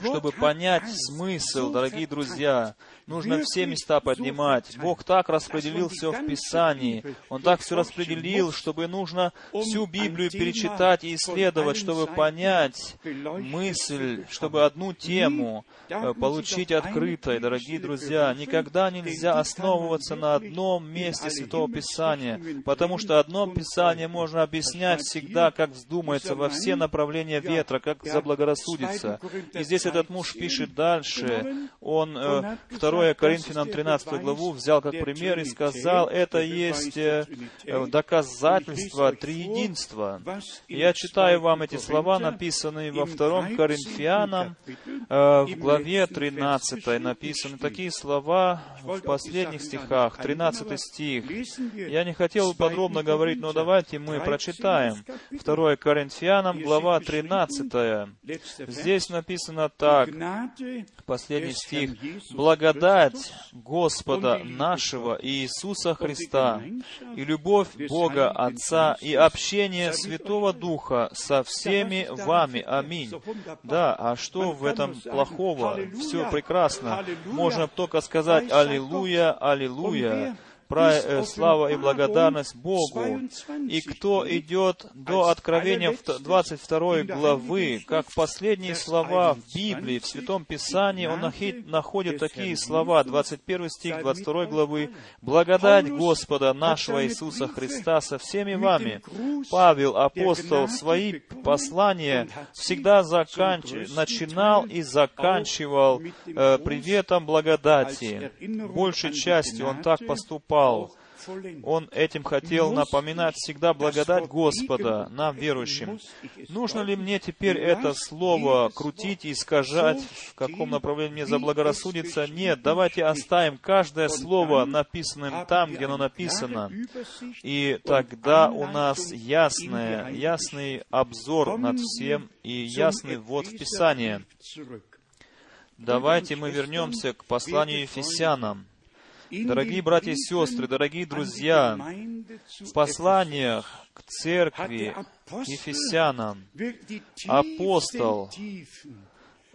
Чтобы понять смысл, дорогие друзья, нужно все места поднимать. Бог так распределил все в Писании. Он так все распределил, чтобы нужно всю Библию перечитать и исследовать, чтобы понять мысль, чтобы одну тему э, получить открытой. Дорогие друзья, никогда нельзя основываться на одном месте Святого Писания, потому что одно Писание можно объяснять всегда, как вздумается, во все направления ветра, как заблагорассудится. И здесь этот муж пишет дальше. Он э, 2 Коринфянам 13 главу взял как пример и сказал, это есть э, доказательство триединства. Я читаю вам эти слова, написанные во 2 Коринфянам, э, в главе 13 написаны такие слова в последних стихах, 13 стих. Я не хотел подробно говорить, но давайте мы прочитаем. 2 Коринфянам, глава 13. Здесь написано так, последний стих. «Благодать Господа нашего Иисуса. Христа и любовь Бога Отца и общение Святого Духа со всеми вами. Аминь». Да, а что в этом плохого? Все прекрасно. Можно только сказать «Аллилуйя, Аллилуйя» Э, слава и благодарность Богу. И кто идет до Откровения 22 главы, как последние слова в Библии, в Святом Писании, он находит такие слова, 21 стих 22 главы, «Благодать Господа нашего Иисуса Христа со всеми вами». Павел, апостол, свои послания всегда заканч... начинал и заканчивал э, приветом благодати. Большей частью он так поступал поступал. Он этим хотел напоминать всегда благодать Господа нам, верующим. Нужно ли мне теперь это слово крутить и искажать, в каком направлении мне заблагорассудится? Нет, давайте оставим каждое слово написанным там, где оно написано. И тогда у нас ясное, ясный обзор над всем и ясный ввод в Писание. Давайте мы вернемся к посланию Ефесянам. Дорогие братья и сестры, дорогие друзья, в посланиях к церкви Ефесянам апостол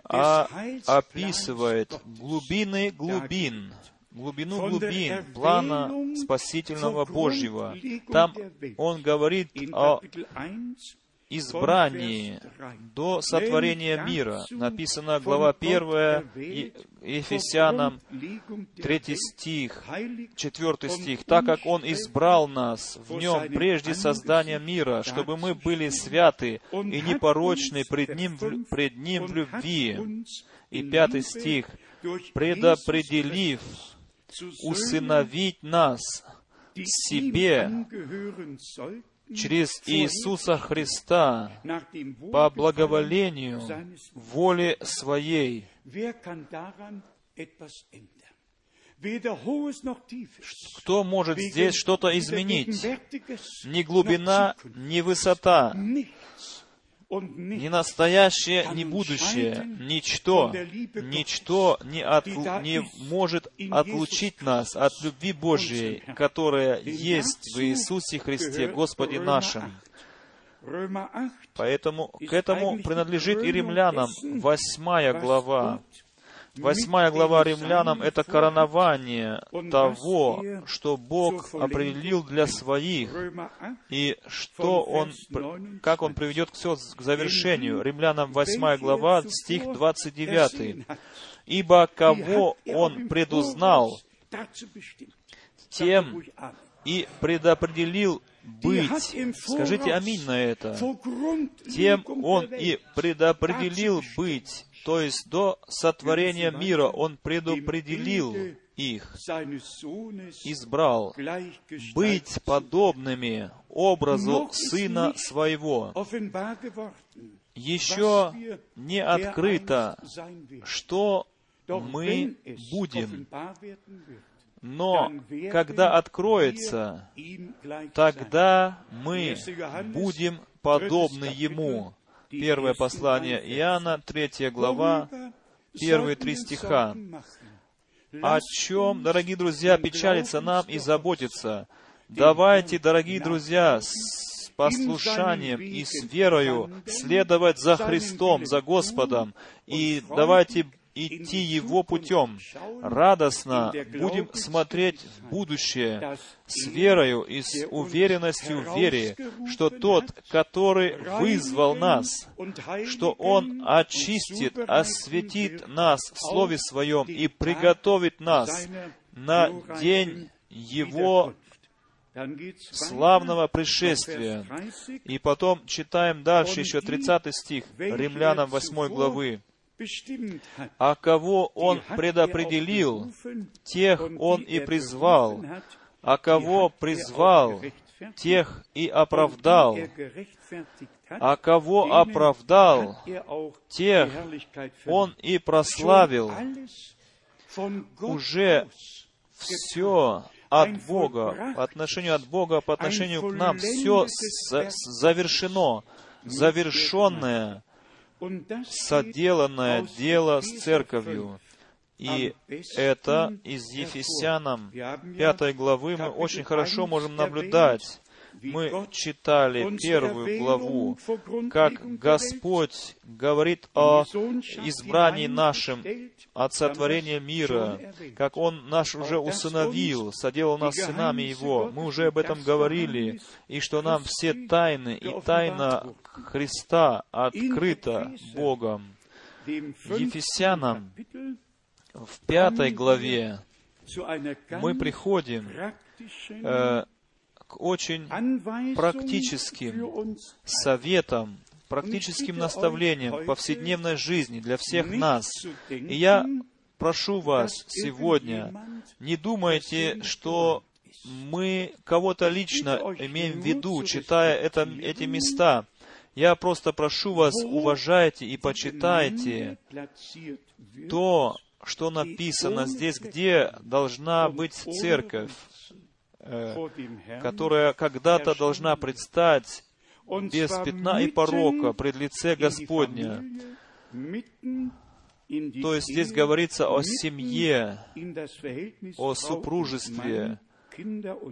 а, описывает глубины глубин, глубину глубин плана спасительного Божьего. Там он говорит о избрании до сотворения мира. Написано глава 1 Ефесянам, 3 стих, 4 стих. «Так как Он избрал нас в Нем прежде создания мира, чтобы мы были святы и непорочны пред Ним, пред ним в любви». И 5 стих. «Предопределив усыновить нас себе через Иисуса Христа по благоволению воли Своей. Кто может здесь что-то изменить? Ни глубина, ни высота, ни настоящее, ни будущее, ничто, ничто не, от, не может отлучить нас от любви Божьей, которая есть в Иисусе Христе, Господе нашим. Поэтому к этому принадлежит и римлянам. Восьмая глава. Восьмая глава римлянам — это коронование того, что Бог определил для своих, и что Он, как Он приведет все к завершению. Римлянам восьмая глава, стих 29. «Ибо кого Он предузнал, тем и предопределил быть. Скажите аминь на это. Тем Он и предопределил быть. То есть до сотворения мира Он предопределил их, избрал быть подобными образу Сына Своего. Еще не открыто, что мы будем. Но когда откроется, тогда мы будем подобны Ему. Первое послание Иоанна, третья глава, первые три стиха. О чем, дорогие друзья, печалится нам и заботится? Давайте, дорогие друзья, с послушанием и с верою следовать за Христом, за Господом. И давайте идти Его путем. Радостно будем смотреть в будущее с верою и с уверенностью в вере, что Тот, который вызвал нас, что Он очистит, осветит нас в Слове Своем и приготовит нас на день Его славного пришествия. И потом читаем дальше еще 30 стих Римлянам 8 главы. А кого Он предопределил, тех Он и призвал. А кого призвал, тех и оправдал. А кого оправдал, тех Он и прославил. Уже все от Бога, по отношению от Бога, по отношению к нам, все завершено, завершенное, соделанное дело с церковью. И это из Ефесянам 5 главы мы очень хорошо можем наблюдать. Мы читали первую главу, как Господь говорит о избрании нашем от сотворения мира, как Он наш уже усыновил, соделал нас сынами Его. Мы уже об этом говорили, и что нам все тайны и тайна Христа открыта Богом. Ефесянам в пятой главе мы приходим э, к очень практическим советам, практическим наставлениям в повседневной жизни для всех нас. И я прошу вас сегодня, не думайте, что мы кого-то лично имеем в виду, читая это, эти места. Я просто прошу вас, уважайте и почитайте то, что написано здесь, где должна быть церковь, которая когда-то должна предстать без пятна и порока пред лице Господня. То есть здесь говорится о семье, о супружестве,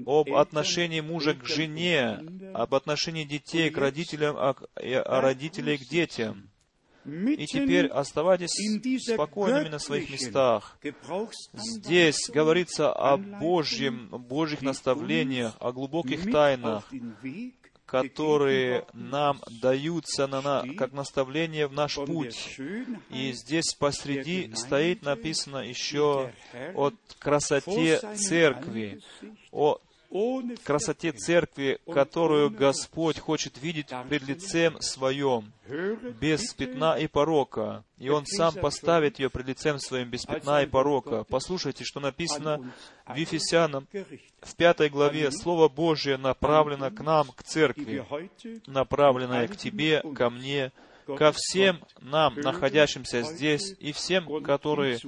об отношении мужа к жене, об отношении детей к родителям, а о родителей к детям. И теперь оставайтесь спокойными на своих местах. Здесь говорится о Божьем, Божьих наставлениях, о глубоких тайнах, которые нам даются на, на, как наставление в наш путь. И здесь посреди стоит написано еще о красоте церкви, о красоте церкви, которую Господь хочет видеть пред лицем Своем, без пятна и порока. И Он сам поставит ее пред лицем Своим без пятна и порока. Послушайте, что написано в Ефесянам, в пятой главе. Слово Божье направлено к нам, к церкви, направленное к тебе, ко мне, ко всем нам, находящимся здесь, и всем, которые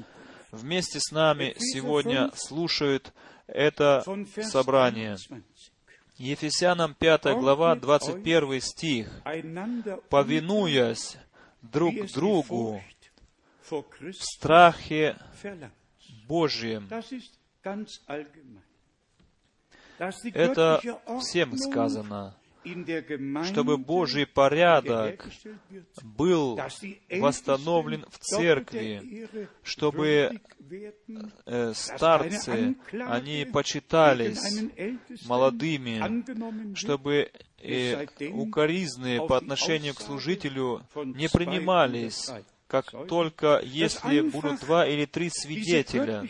вместе с нами сегодня слушают это собрание. Ефесянам 5 глава, 21 стих. «Повинуясь друг другу в страхе Божьем». Это всем сказано. Чтобы Божий порядок был восстановлен в церкви, чтобы э, старцы, они почитались молодыми, чтобы э, укоризны по отношению к служителю не принимались, как только если будут два или три свидетеля,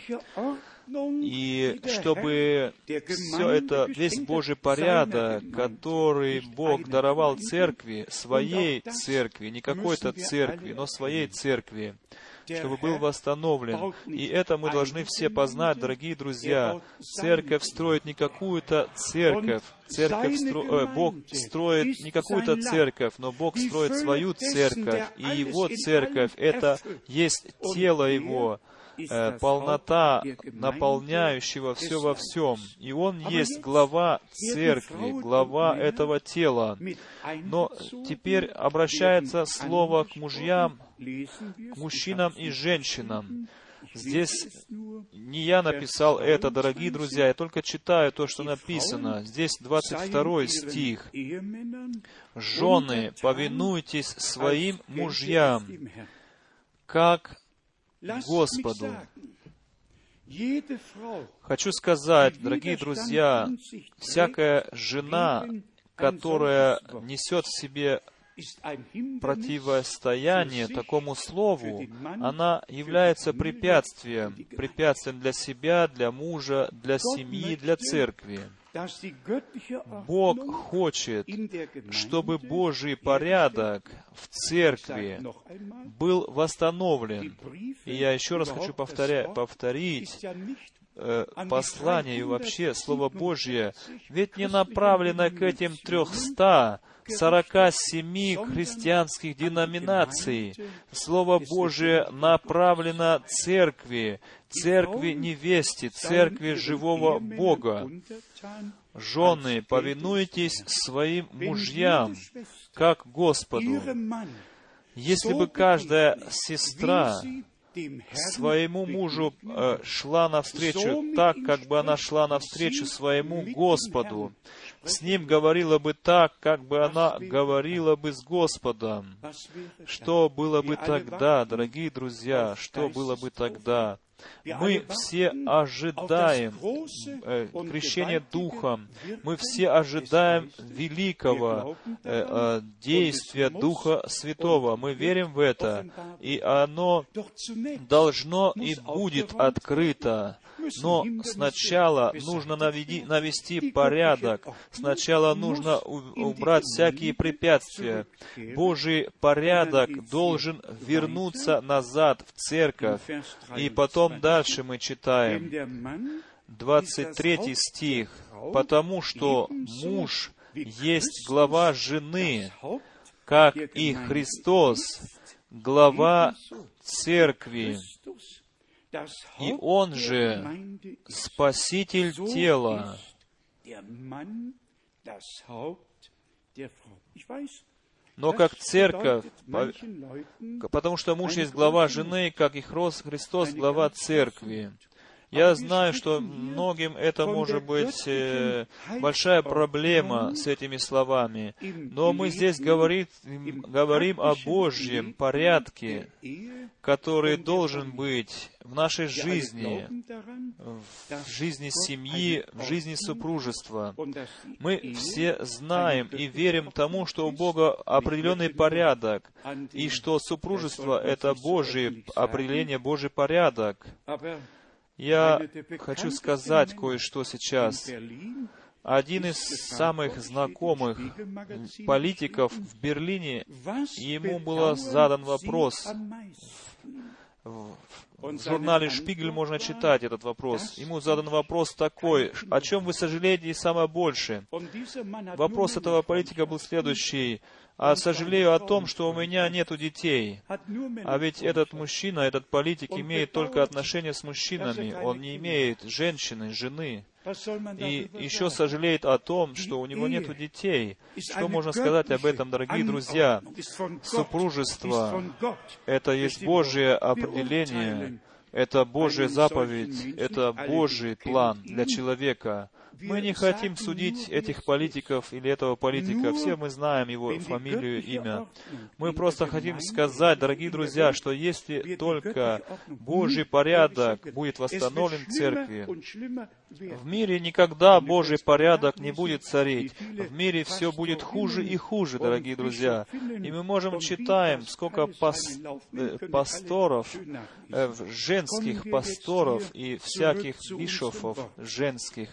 и чтобы все это, весь Божий порядок, который Бог даровал церкви, своей церкви, не какой-то церкви, но своей церкви, чтобы был восстановлен. И это мы должны все познать, дорогие друзья. Церковь строит не какую-то церковь. Церковь стро... э, Бог строит не какую-то церковь, но Бог строит свою церковь. И Его церковь — это есть тело Его, полнота наполняющего все во всем. И Он есть глава церкви, глава этого тела. Но теперь обращается слово к мужьям, к мужчинам и женщинам. Здесь не я написал это, дорогие друзья, я только читаю то, что написано. Здесь 22 стих. «Жены, повинуйтесь своим мужьям, как Господу». Хочу сказать, дорогие друзья, всякая жена, которая несет в себе противостояние такому слову, она является препятствием, препятствием для себя, для мужа, для семьи, для церкви. Бог хочет, чтобы Божий порядок в церкви был восстановлен. И я еще раз хочу повторя, повторить, э, послание и вообще Слово Божье ведь не направлено к этим трехста 47 христианских деноминаций. Слово Божие направлено церкви, церкви невесте, церкви живого Бога. Жены, повинуйтесь своим мужьям, как Господу. Если бы каждая сестра своему мужу э, шла навстречу так, как бы она шла навстречу своему Господу, с ним говорила бы так, как бы она говорила бы с Господом. Что было бы тогда, дорогие друзья, что было бы тогда? Мы все ожидаем э, крещения Духом, мы все ожидаем великого э, э, действия Духа Святого. Мы верим в это, и оно должно и будет открыто. Но сначала нужно наведи, навести порядок, сначала нужно убрать всякие препятствия. Божий порядок должен вернуться назад в церковь. И потом дальше мы читаем 23 стих. «Потому что муж есть глава жены, как и Христос, глава церкви, и Он же Спаситель тела. Но как церковь, потому что муж есть глава жены, как и Христос глава церкви. Я знаю, что многим это может быть э, большая проблема с этими словами, но мы здесь говорит, говорим о Божьем порядке, который должен быть в нашей жизни, в жизни семьи, в жизни супружества. Мы все знаем и верим тому, что у Бога определенный порядок, и что супружество — это Божье определение, Божий порядок. Я хочу сказать кое-что сейчас. Один из самых знакомых политиков в Берлине, ему был задан вопрос. В журнале «Шпигель» можно читать этот вопрос. Ему задан вопрос такой, о чем вы сожалеете самое больше? Вопрос этого политика был следующий а сожалею о том, что у меня нету детей. А ведь этот мужчина, этот политик имеет только отношения с мужчинами, он не имеет женщины, жены. И еще сожалеет о том, что у него нету детей. Что можно сказать об этом, дорогие друзья? Супружество — это есть Божье определение, это Божья заповедь, это Божий план для человека. Мы не хотим судить этих политиков или этого политика. Все мы знаем его фамилию, имя. Мы просто хотим сказать, дорогие друзья, что если только Божий порядок будет восстановлен в церкви, в мире никогда Божий порядок не будет царить. В мире все будет хуже и хуже, дорогие друзья. И мы можем читаем, сколько пас, э, пасторов, э, женских пасторов и всяких бишофов женских,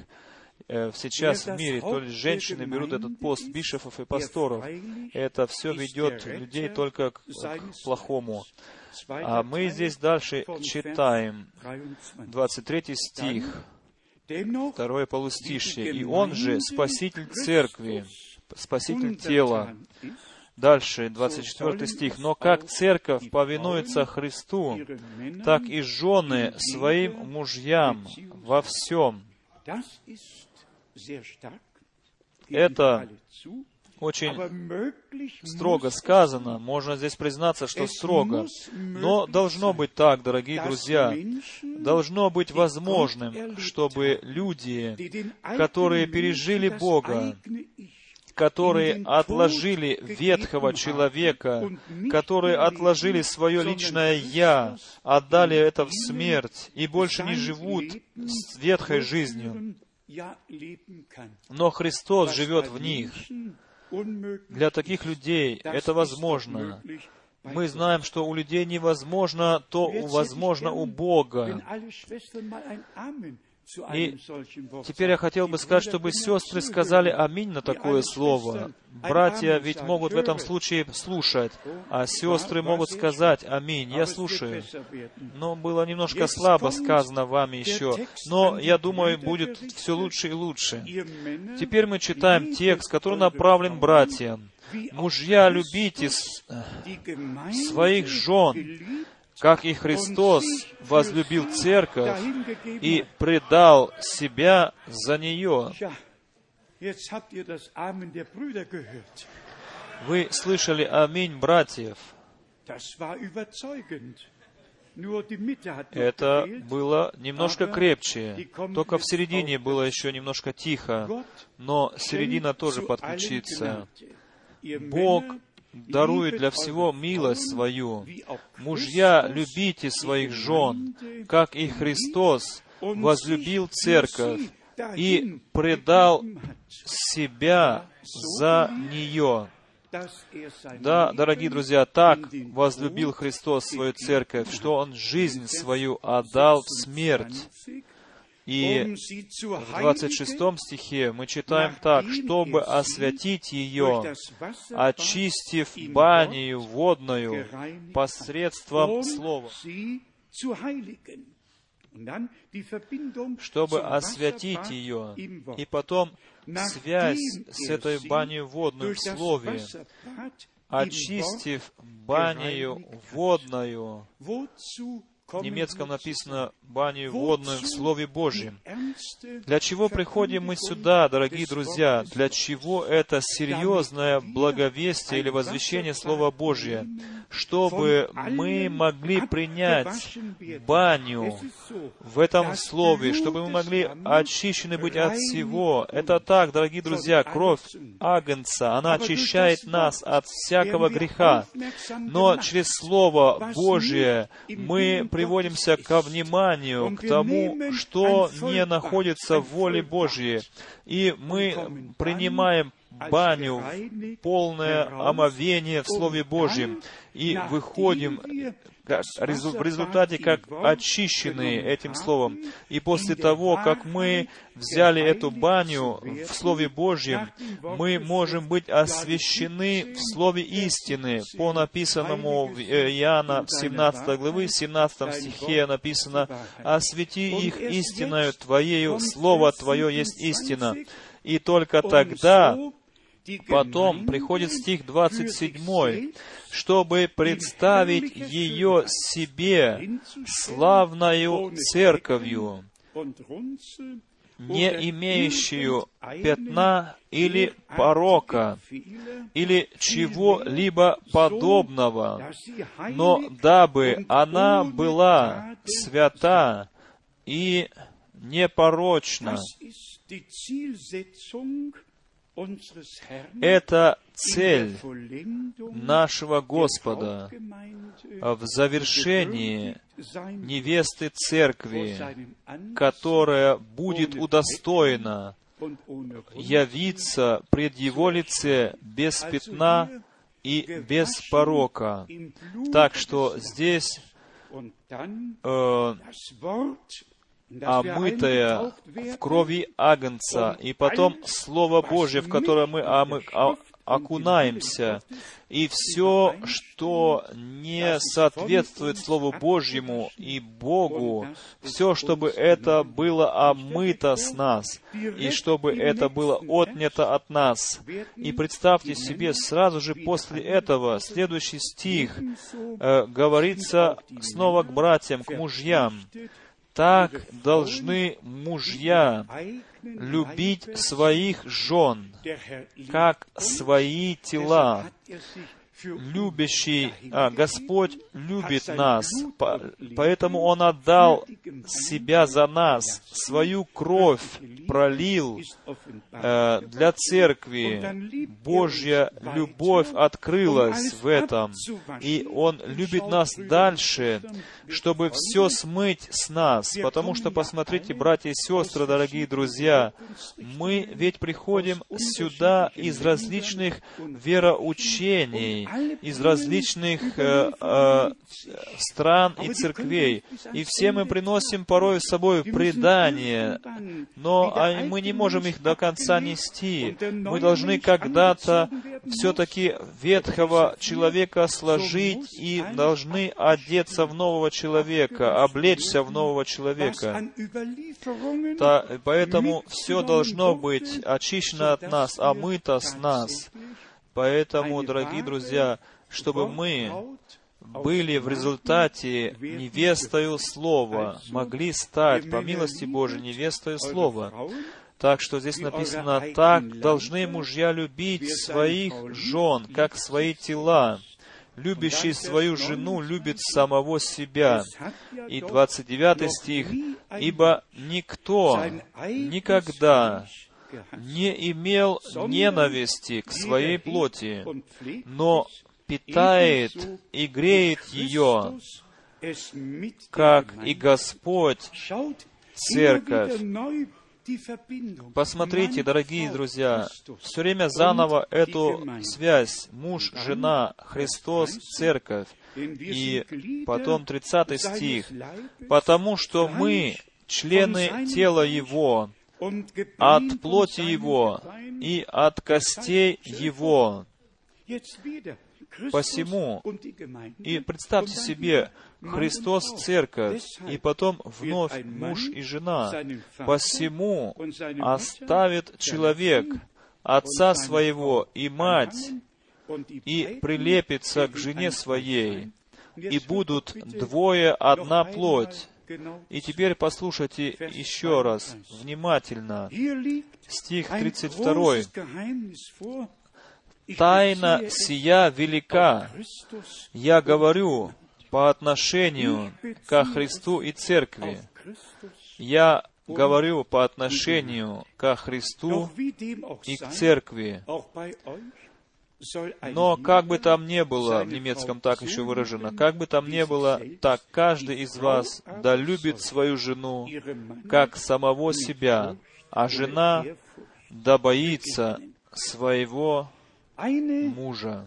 сейчас в мире, то есть женщины берут этот пост бишофов и пасторов. Это все ведет людей только к, к плохому. А мы здесь дальше читаем 23 стих, второе полустишье. «И Он же Спаситель Церкви, Спаситель тела». Дальше, 24 стих. «Но как церковь повинуется Христу, так и жены своим мужьям во всем». Это очень строго сказано. Можно здесь признаться, что строго. Но должно быть так, дорогие друзья. Должно быть возможным, чтобы люди, которые пережили Бога, которые отложили ветхого человека, которые отложили свое личное «я», отдали это в смерть и больше не живут с ветхой жизнью. Но Христос живет в них. Для таких людей это возможно. Мы знаем, что у людей невозможно, то возможно у Бога. И теперь я хотел бы сказать, чтобы сестры сказали «Аминь» на такое слово. Братья ведь могут в этом случае слушать, а сестры могут сказать «Аминь». Я слушаю. Но было немножко слабо сказано вами еще. Но, я думаю, будет все лучше и лучше. Теперь мы читаем текст, который направлен братьям. «Мужья, любите своих жен, как и Христос возлюбил церковь и предал себя за нее. Вы слышали «Аминь» братьев. Это было немножко крепче, только в середине было еще немножко тихо, но середина тоже подключится. Бог дарует для всего милость свою. Мужья, любите своих жен, как и Христос возлюбил церковь и предал себя за нее. Да, дорогие друзья, так возлюбил Христос свою церковь, что Он жизнь свою отдал в смерть и в 26 стихе мы читаем так, «Чтобы освятить ее, очистив баню водную посредством слова» чтобы освятить ее, и потом связь с этой баней водной в Слове, очистив баню водную, немецком написано «баню водную в Слове Божьем». Для чего приходим мы сюда, дорогие друзья? Для чего это серьезное благовестие или возвещение Слова Божьего? Чтобы мы могли принять баню в этом Слове, чтобы мы могли очищены быть от всего. Это так, дорогие друзья, кровь Агнца, она очищает нас от всякого греха. Но через Слово Божье мы приводимся ко вниманию, к тому, что не находится в воле Божьей. И мы принимаем баню, полное омовение в Слове Божьем, и выходим в результате как очищенные этим Словом. И после того, как мы взяли эту баню в Слове Божьем, мы можем быть освящены в Слове истины. По написанному в Иоанна 17 главы, 17 стихе написано, «Освети их истиною Твоею, Слово Твое есть истина». И только тогда Потом приходит стих 27, чтобы представить ее себе славною церковью, не имеющую пятна или порока, или чего-либо подобного, но дабы она была свята и непорочна. Это цель нашего Господа в завершении невесты церкви, которая будет удостоена явиться пред Его лице без пятна и без порока. Так что здесь э, eingetaucht werden, в крови Агнца, и потом Слово Божье, в которое мы омы- о- окунаемся, и все, что не соответствует Слову Божьему и Богу, все, чтобы это было омыто с нас, и чтобы это было отнято от нас. И представьте себе, сразу же после этого, следующий стих, э, говорится снова к братьям, к мужьям. Так должны мужья любить своих жен, как свои тела. Любящий а, Господь любит нас, по- поэтому Он отдал себя за нас, свою кровь пролил э, для церкви. Божья любовь открылась в этом, и Он любит нас дальше, чтобы все смыть с нас. Потому что, посмотрите, братья и сестры, дорогие друзья, мы ведь приходим сюда из различных вероучений, из различных э, э, стран и церквей. И все мы приносим порой с собой предания, но а, мы не можем их до конца нести. Мы должны когда-то все-таки ветхого человека сложить и должны одеться в нового человека, облечься в нового человека. Поэтому все должно быть очищено от нас, омыто с нас. Поэтому, дорогие друзья, чтобы мы были в результате невестою Слова, могли стать, по милости Божией, невестою Слова. Так что здесь написано, так должны мужья любить своих жен, как свои тела. Любящий свою жену любит самого себя. И 29 стих, «Ибо никто никогда не имел ненависти к своей плоти, но питает и греет ее, как и Господь церковь. Посмотрите, дорогие друзья, все время заново эту связь муж, жена, Христос, церковь. И потом 30 стих. «Потому что мы члены тела Его, от плоти Его и от костей Его». Посему, и представьте себе, Христос — церковь, и потом вновь муж и жена. Посему оставит человек отца своего и мать, и прилепится к жене своей, и будут двое одна плоть. И теперь послушайте еще раз, внимательно, стих 32. «Тайна сия велика, я говорю, по отношению ко Христу и Церкви. Я говорю по отношению ко Христу и к Церкви. Но как бы там ни было, в немецком так еще выражено, как бы там ни было, так каждый из вас да любит свою жену, как самого себя, а жена да боится своего мужа.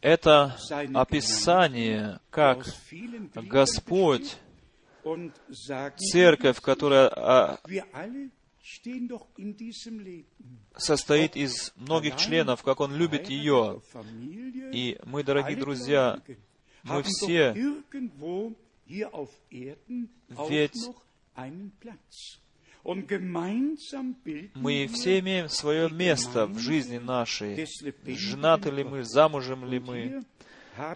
Это описание, как Господь, церковь, которая а, состоит из многих членов, как Он любит ее. И мы, дорогие друзья, мы все ведь мы все имеем свое место в жизни нашей. Женаты ли мы, замужем ли мы.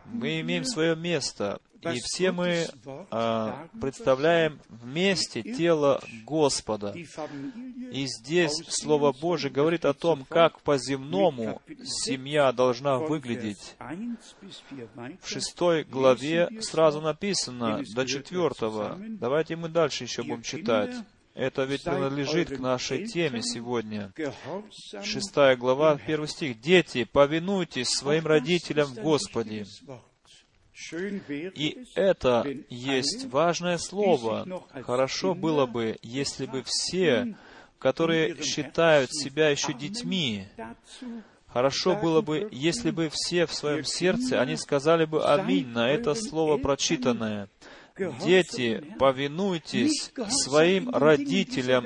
Мы имеем свое место, и все мы а, представляем вместе тело Господа. И здесь Слово Божие говорит о том, как по-земному семья должна выглядеть. В шестой главе сразу написано до четвертого. Давайте мы дальше еще будем читать. Это ведь принадлежит к нашей теме сегодня. Шестая глава, первый стих. «Дети, повинуйтесь своим родителям в Господе». И это есть важное слово. Хорошо было бы, если бы все, которые считают себя еще детьми, Хорошо было бы, если бы все в своем сердце, они сказали бы «Аминь» на это слово прочитанное. Дети, повинуйтесь своим родителям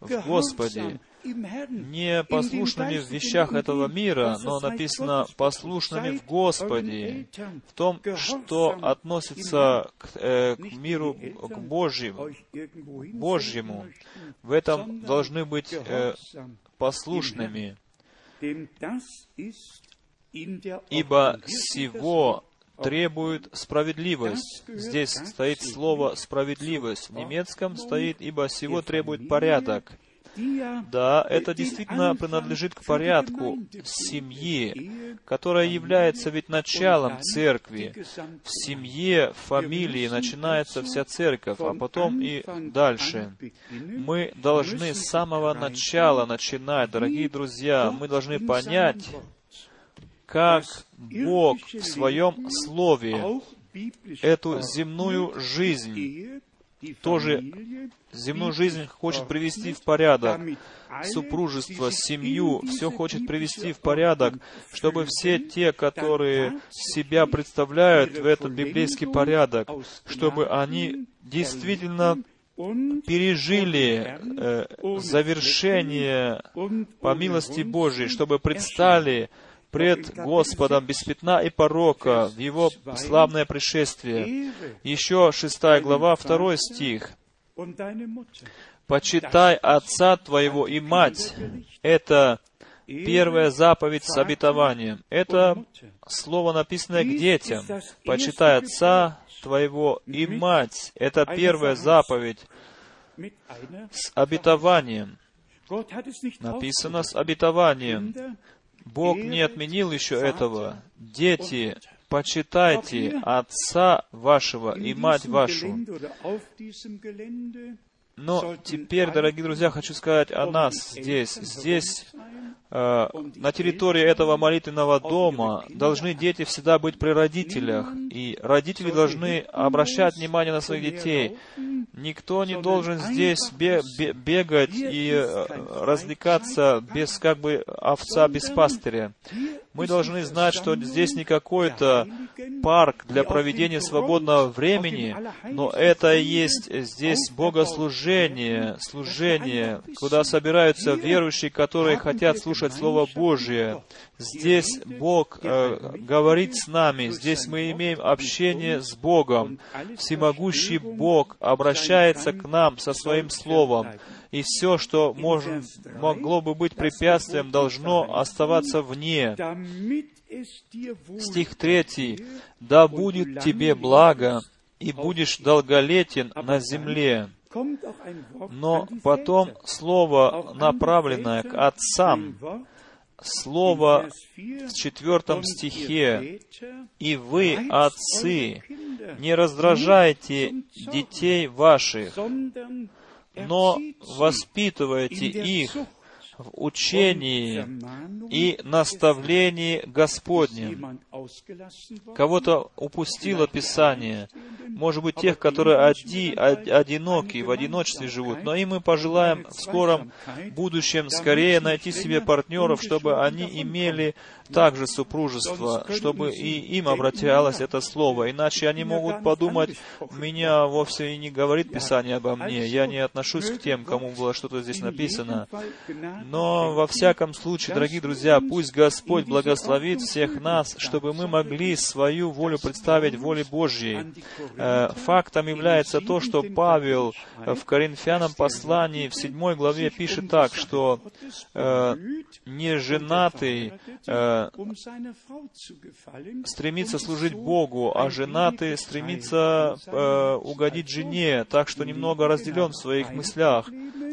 в Господе, не послушными в вещах этого мира, но написано послушными в Господе, в том, что относится к, э, к миру, к Божьему, Божьему. В этом должны быть э, послушными, ибо всего требует справедливость. Здесь стоит слово «справедливость». В немецком стоит «ибо всего требует порядок». Да, это действительно принадлежит к порядку семьи, которая является ведь началом церкви. В семье, в фамилии начинается вся церковь, а потом и дальше. Мы должны с самого начала начинать, дорогие друзья, мы должны понять, как Бог в Своем Слове эту земную жизнь тоже земную жизнь хочет привести в порядок. Супружество, семью, все хочет привести в порядок, чтобы все те, которые себя представляют в этот библейский порядок, чтобы они действительно пережили э, завершение по милости Божией, чтобы предстали пред Господом без пятна и порока в Его славное пришествие. Еще шестая глава, второй стих. «Почитай отца твоего и мать». Это первая заповедь с обетованием. Это слово, написанное к детям. «Почитай отца твоего и мать». Это первая заповедь с обетованием. Написано с обетованием. Бог не отменил еще этого. Дети, почитайте отца вашего и мать вашу. Но теперь, дорогие друзья, хочу сказать о нас здесь. Здесь, на территории этого молитвенного дома, должны дети всегда быть при родителях. И родители должны обращать внимание на своих детей. Никто не должен здесь бегать и э, развлекаться без как бы овца без пастыря. Мы должны знать, что здесь не какой-то парк для проведения свободного времени, но это и есть здесь богослужение, служение, куда собираются верующие, которые хотят слушать Слово Божие. Здесь Бог э, говорит с нами, здесь мы имеем общение с Богом. Всемогущий Бог обращается к нам со Своим Словом, и все, что может, могло бы быть препятствием, должно оставаться вне. Стих третий. «Да будет тебе благо, и будешь долголетен на земле». Но потом слово, направленное к отцам, слово в четвертом стихе, «И вы, отцы, не раздражайте детей ваших, но воспитывайте их в учении и наставлении Господнем. Кого-то упустило Писание, может быть, тех, которые оди, одиноки, в одиночестве живут, но им мы пожелаем в скором будущем скорее найти себе партнеров, чтобы они имели также супружество, чтобы и им обращалось это слово. Иначе они могут подумать, меня вовсе и не говорит Писание обо мне, я не отношусь к тем, кому было что-то здесь написано. Но во всяком случае, дорогие друзья, пусть Господь благословит всех нас, чтобы мы могли свою волю представить воле Божьей. Э, фактом является то, что Павел в Коринфянам послании в седьмой главе пишет так, что э, неженатый э, э, um стремится служить Богу, а женатый стремится э, угодить жене, так что немного разделен в своих мыслях,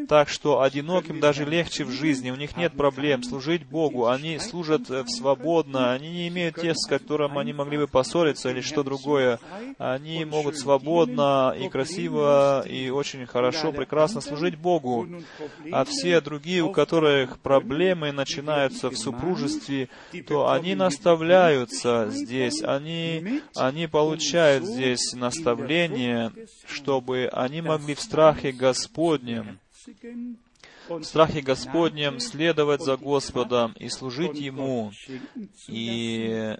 так что одиноким даже легче в жизни, у них нет проблем служить Богу, они служат э, свободно, они не имеют тех, с которым они могли бы поссориться или что другое. Они могут свободно и красиво и очень хорошо, прекрасно служить Богу. А все другие, у которых проблемы начинаются в супружестве, то они наставляются здесь, они, они получают здесь наставление, чтобы они могли в страхе Господнем в страхе Господнем следовать за Господом и служить Ему. И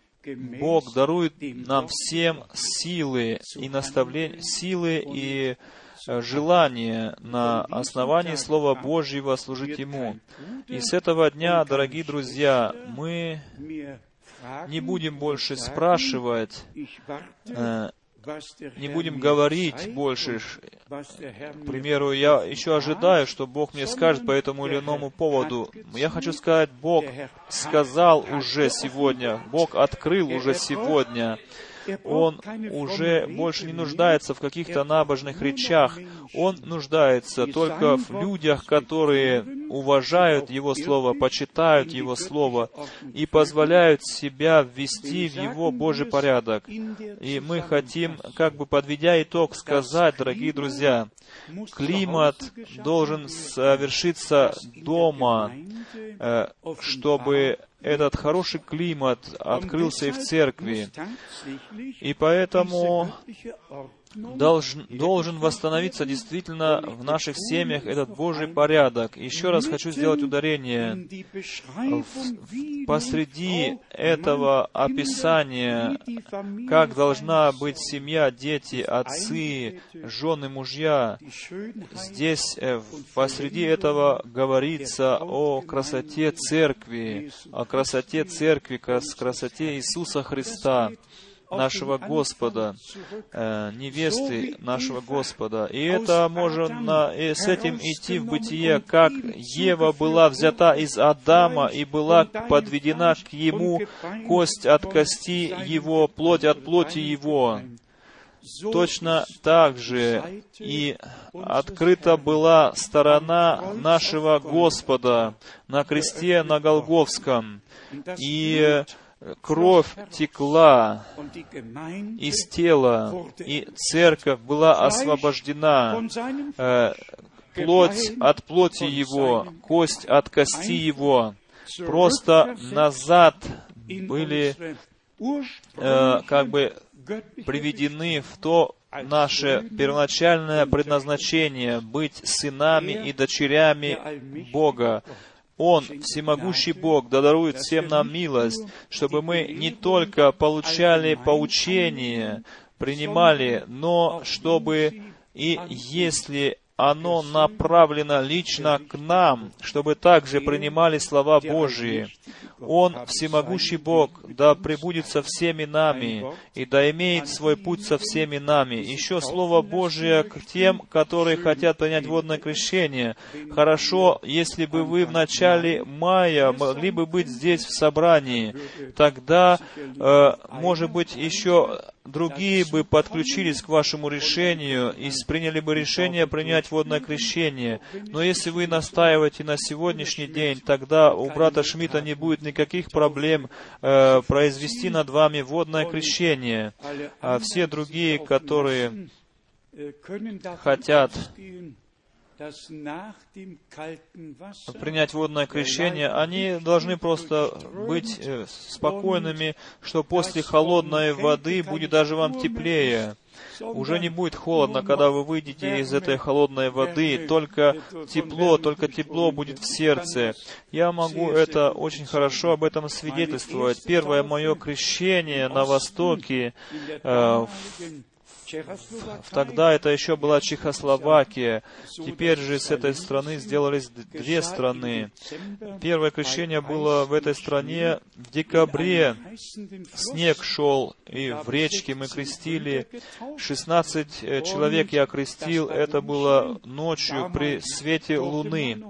Бог дарует нам всем силы и наставления, силы и желание на основании Слова Божьего служить Ему. И с этого дня, дорогие друзья, мы не будем больше спрашивать, э, не будем говорить больше. К примеру, я еще ожидаю, что Бог мне скажет по этому или иному поводу. Я хочу сказать, Бог сказал уже сегодня, Бог открыл уже сегодня. Он уже больше не нуждается в каких-то набожных речах. Он нуждается только в людях, которые уважают Его Слово, почитают Его Слово и позволяют себя ввести в Его Божий порядок. И мы хотим, как бы подведя итог, сказать, дорогие друзья, климат должен совершиться дома, э, чтобы этот хороший климат открылся и в церкви. И поэтому должен, должен восстановиться действительно в наших семьях этот Божий порядок. Еще раз хочу сделать ударение. В, посреди этого описания, как должна быть семья, дети, отцы, жены, мужья, здесь э, посреди этого говорится о красоте церкви, о красоте церкви, красоте Иисуса Христа нашего Господа, э, невесты нашего Господа. И это можно и с этим идти в бытие, как Ева была взята из Адама и была подведена к ему кость от кости его, плоть от плоти его. Точно так же и открыта была сторона нашего Господа на кресте на Голговском. И кровь текла из тела, и церковь была освобождена, э, плоть от плоти его, кость от кости его, просто назад были э, как бы приведены в то наше первоначальное предназначение быть сынами и дочерями Бога. Он, всемогущий Бог, да дарует всем нам милость, чтобы мы не только получали поучение, принимали, но чтобы и если оно направлено лично к нам, чтобы также принимали слова Божьи. Он, всемогущий Бог, да пребудет со всеми нами, и да имеет свой путь со всеми нами. Еще Слово Божие к тем, которые хотят принять водное крещение. Хорошо, если бы вы в начале мая могли бы быть здесь в собрании, тогда, э, может быть, еще другие бы подключились к вашему решению и приняли бы решение принять водное крещение. Но если вы настаиваете на сегодняшний день, тогда у брата Шмидта не будет никаких проблем э, произвести над вами водное крещение. А все другие, которые хотят принять водное крещение, они должны просто быть э, спокойными, что после холодной воды будет даже вам теплее. Уже не будет холодно, когда вы выйдете из этой холодной воды, только тепло, только тепло будет в сердце. Я могу это очень хорошо об этом свидетельствовать. Первое мое крещение на Востоке, э, Тогда это еще была Чехословакия. Теперь же с этой страны сделались две страны. Первое крещение было в этой стране в декабре. Снег шел, и в речке мы крестили. 16 э, человек я крестил. Это было ночью при свете луны.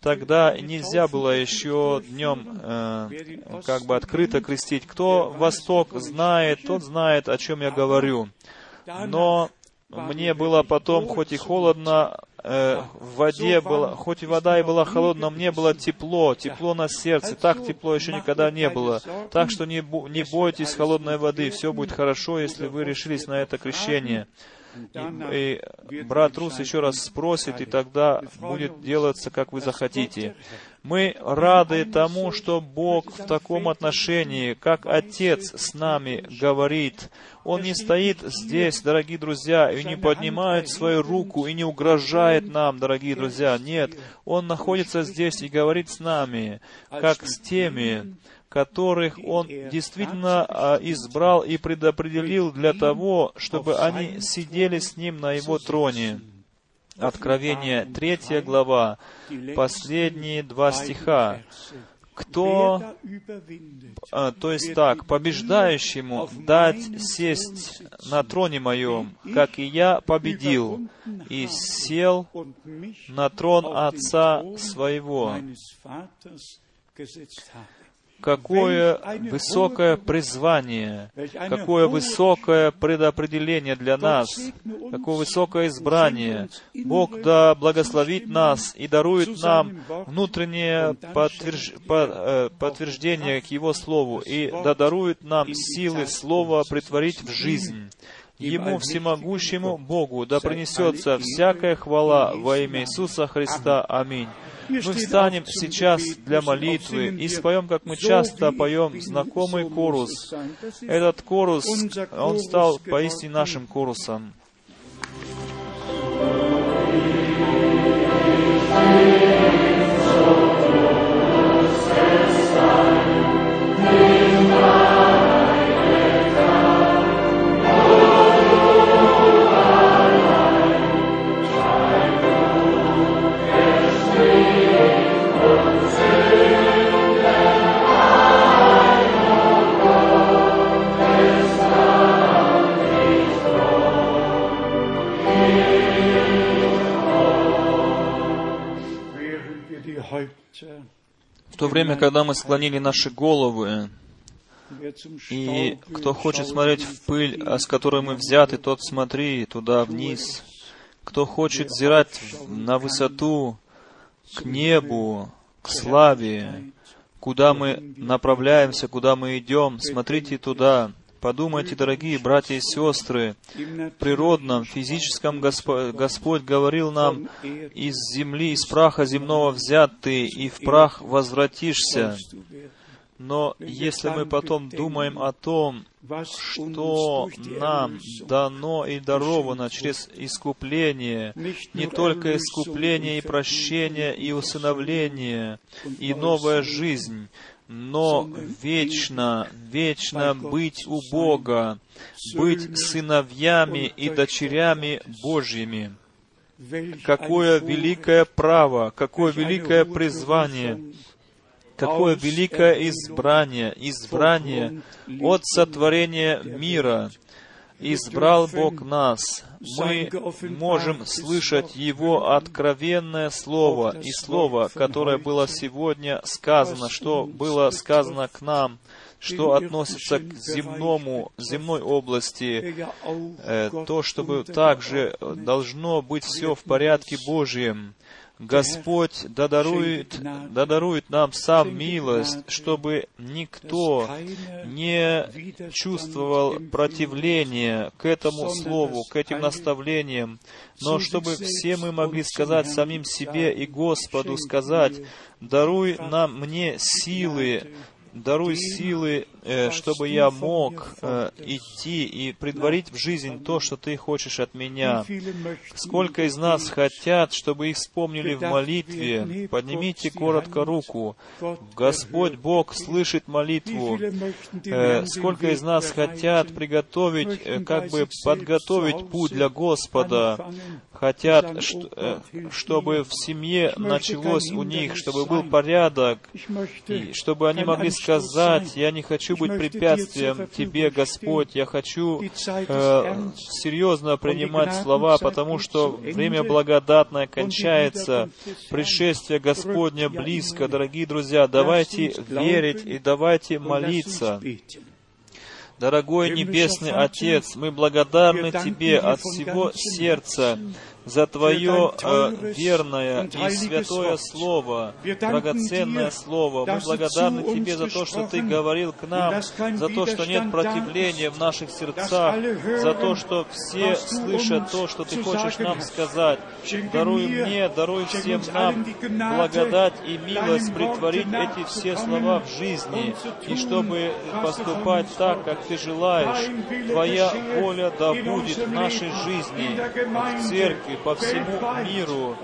тогда нельзя было еще днем э, как бы открыто крестить. Кто Восток знает, тот знает, о чем я говорю. Но мне было потом, хоть и холодно, э, в воде было, хоть и вода и была холодная, мне было тепло, тепло на сердце. Так тепло еще никогда не было. Так что не, не бойтесь холодной воды, все будет хорошо, если вы решились на это крещение. И, и брат Рус еще раз спросит, и тогда будет делаться, как вы захотите. Мы рады тому, что Бог в таком отношении, как Отец с нами говорит. Он не стоит здесь, дорогие друзья, и не поднимает свою руку и не угрожает нам, дорогие друзья. Нет, Он находится здесь и говорит с нами, как с теми, которых Он действительно а, избрал и предопределил для того, чтобы они сидели с Ним на Его троне. Откровение 3 глава, последние два стиха. Кто, а, то есть так, побеждающему дать сесть на троне моем, как и я победил, и сел на трон Отца своего какое высокое призвание, какое высокое предопределение для нас, какое высокое избрание. Бог да благословит нас и дарует нам внутреннее подтверж... Э, подтверждение к Его Слову, и да дарует нам силы Слова притворить в жизнь. Ему, всемогущему Богу, да принесется всякая хвала во имя Иисуса Христа. Аминь. Мы встанем сейчас для молитвы и споем, как мы часто поем, знакомый корус. Этот корус, он стал поистине нашим корусом. В то время, когда мы склонили наши головы, и кто хочет смотреть в пыль, а с которой мы взяты, тот смотри туда вниз. Кто хочет взирать на высоту, к небу, к славе, куда мы направляемся, куда мы идем, смотрите туда. Подумайте, дорогие братья и сестры, в природном, физическом Господь, Господь говорил нам, из земли, из праха земного взят ты, и в прах возвратишься. Но если мы потом думаем о том, что нам дано и даровано через искупление, не только искупление и прощение и усыновление, и новая жизнь, но вечно, вечно быть у Бога, быть сыновьями и дочерями Божьими. Какое великое право, какое великое призвание, какое великое избрание, избрание от сотворения мира — избрал Бог нас. Мы можем слышать Его откровенное Слово и Слово, которое было сегодня сказано, что было сказано к нам, что относится к земному, земной области, э, то, чтобы также должно быть все в порядке Божьем. Господь да дарует, да дарует нам сам милость, чтобы никто не чувствовал противления к этому слову, к этим наставлениям, но чтобы все мы могли сказать самим себе и Господу, сказать, даруй нам мне силы даруй силы, э, чтобы я мог э, идти и предварить в жизнь то, что Ты хочешь от меня. Сколько из нас хотят, чтобы их вспомнили в молитве? Поднимите коротко руку. Господь Бог слышит молитву. Э, сколько из нас хотят приготовить, как бы подготовить путь для Господа? Хотят, чтобы в семье началось у них, чтобы был порядок, и чтобы они могли сказать, сказать, я не хочу быть препятствием Тебе, Господь, я хочу э, серьезно принимать слова, потому что время благодатное кончается, пришествие Господня близко, дорогие друзья, давайте верить и давайте молиться. Дорогой Небесный Отец, мы благодарны Тебе от всего сердца за Твое э, верное и святое Слово, драгоценное Слово. Мы благодарны Тебе за то, что Ты говорил к нам, за то, что нет противления в наших сердцах, за то, что все слышат то, что Ты хочешь нам сказать. Даруй мне, даруй всем нам благодать и милость притворить эти все слова в жизни, и чтобы поступать так, как Ты желаешь. Твоя воля да будет в нашей жизни, в церкви, по всему миру.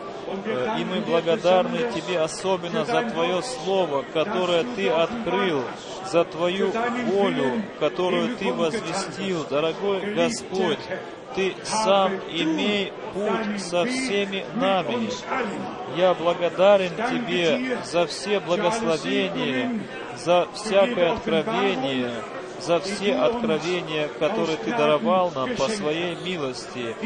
Э, и мы благодарны Тебе особенно за Твое Слово, которое Ты открыл, за Твою волю, которую Ты возвестил. Дорогой Господь, Ты сам имей путь со всеми нами. Я благодарен Тебе за все благословения, за всякое откровение, за все откровения, которые Ты даровал нам по Своей милости.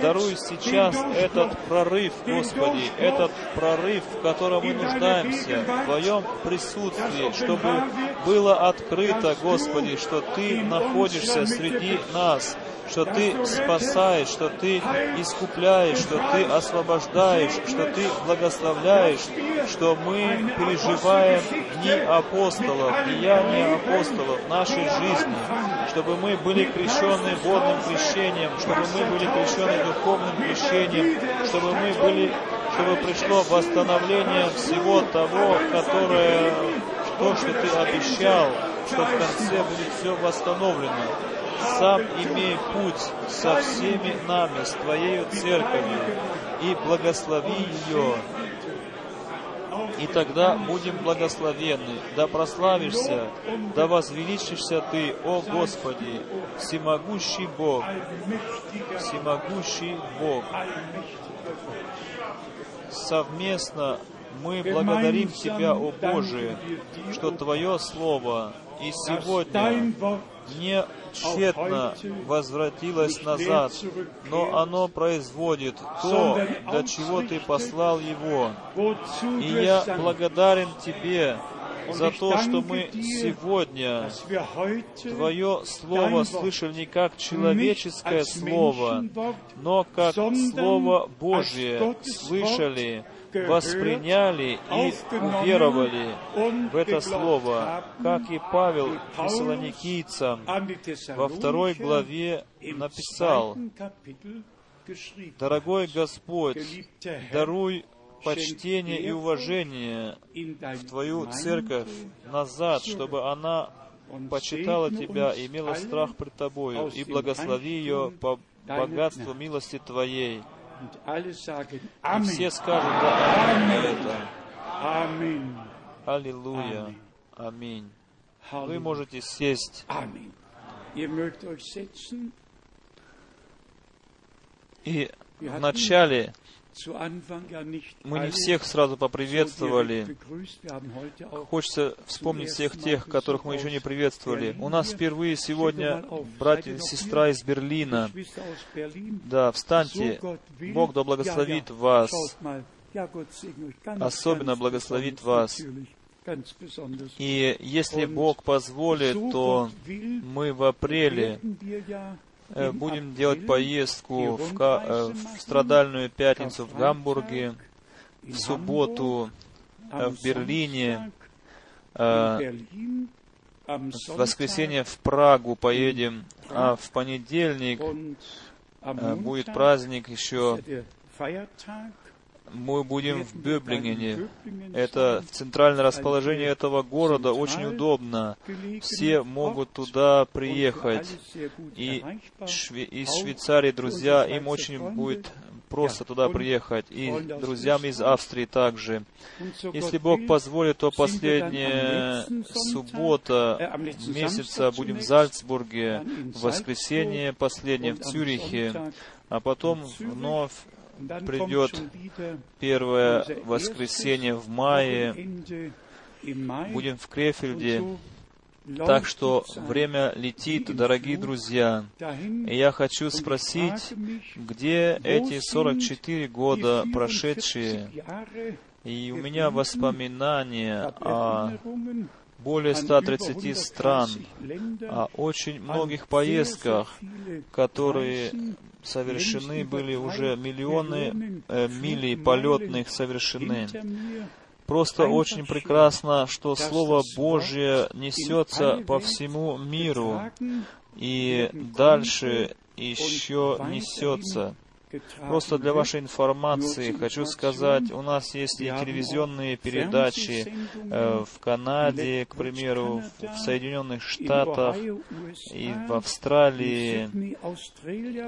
Даруй сейчас этот прорыв, Господи, этот прорыв, в котором мы нуждаемся, в Твоем присутствии, чтобы было открыто, Господи, что Ты находишься среди нас, что Ты спасаешь, что Ты искупляешь, что Ты освобождаешь, что Ты благословляешь, что мы переживаем дни апостолов, деяния апостолов нашей жизни, чтобы мы были крещены водным крещением, чтобы мы были крещены духовным крещением, чтобы мы были, чтобы пришло восстановление всего того, которое, то, что Ты обещал, что в конце будет все восстановлено сам имей путь со всеми нами, с Твоей церковью, и благослови ее. И тогда будем благословенны, да прославишься, да возвеличишься Ты, о Господи, всемогущий Бог, всемогущий Бог. Совместно мы благодарим Тебя, о Боже, что Твое Слово и сегодня не тщетно возвратилось назад, но оно производит то, для чего Ты послал его. И я благодарен Тебе за то, что мы сегодня Твое Слово слышали не как человеческое Слово, но как Слово Божье слышали, восприняли и уверовали в это слово, как и Павел Фессалоникийцам во второй главе написал, «Дорогой Господь, даруй почтение и уважение в Твою церковь назад, чтобы она почитала Тебя, имела страх пред Тобою, и благослови ее по богатству милости Твоей, и все скажут да, аминь это. Аллилуйя. Аминь. Вы можете сесть. И в начале мы не всех сразу поприветствовали. Хочется вспомнить всех тех, которых мы еще не приветствовали. У нас впервые сегодня братья и сестра из Берлина. Да, встаньте. Бог да благословит вас. Особенно благословит вас. И если Бог позволит, то мы в апреле будем делать поездку в, э, в страдальную пятницу в Гамбурге, в субботу э, в Берлине, в воскресенье в Прагу поедем, а в понедельник будет праздник еще мы будем в Бöblingене. Это центральное расположение этого города очень удобно. Все могут туда приехать. И шве- из Швейцарии друзья, им очень будет просто туда приехать. И друзьям из Австрии также. Если Бог позволит, то последняя суббота месяца будем в Зальцбурге, в воскресенье последнее в Цюрихе, а потом вновь придет первое воскресенье в мае, будем в Крефельде. Так что время летит, дорогие друзья. И я хочу спросить, где эти 44 die года 44 прошедшие? И у меня воспоминания о более an 130 über стран, 130 Länder, о очень многих поездках, которые совершены были уже миллионы э, милей полетных совершены. Просто очень прекрасно, что Слово Божье несется по всему миру и дальше еще несется. Просто для вашей информации хочу сказать, у нас есть и телевизионные передачи э, в Канаде, к примеру, в Соединенных Штатах, и в Австралии,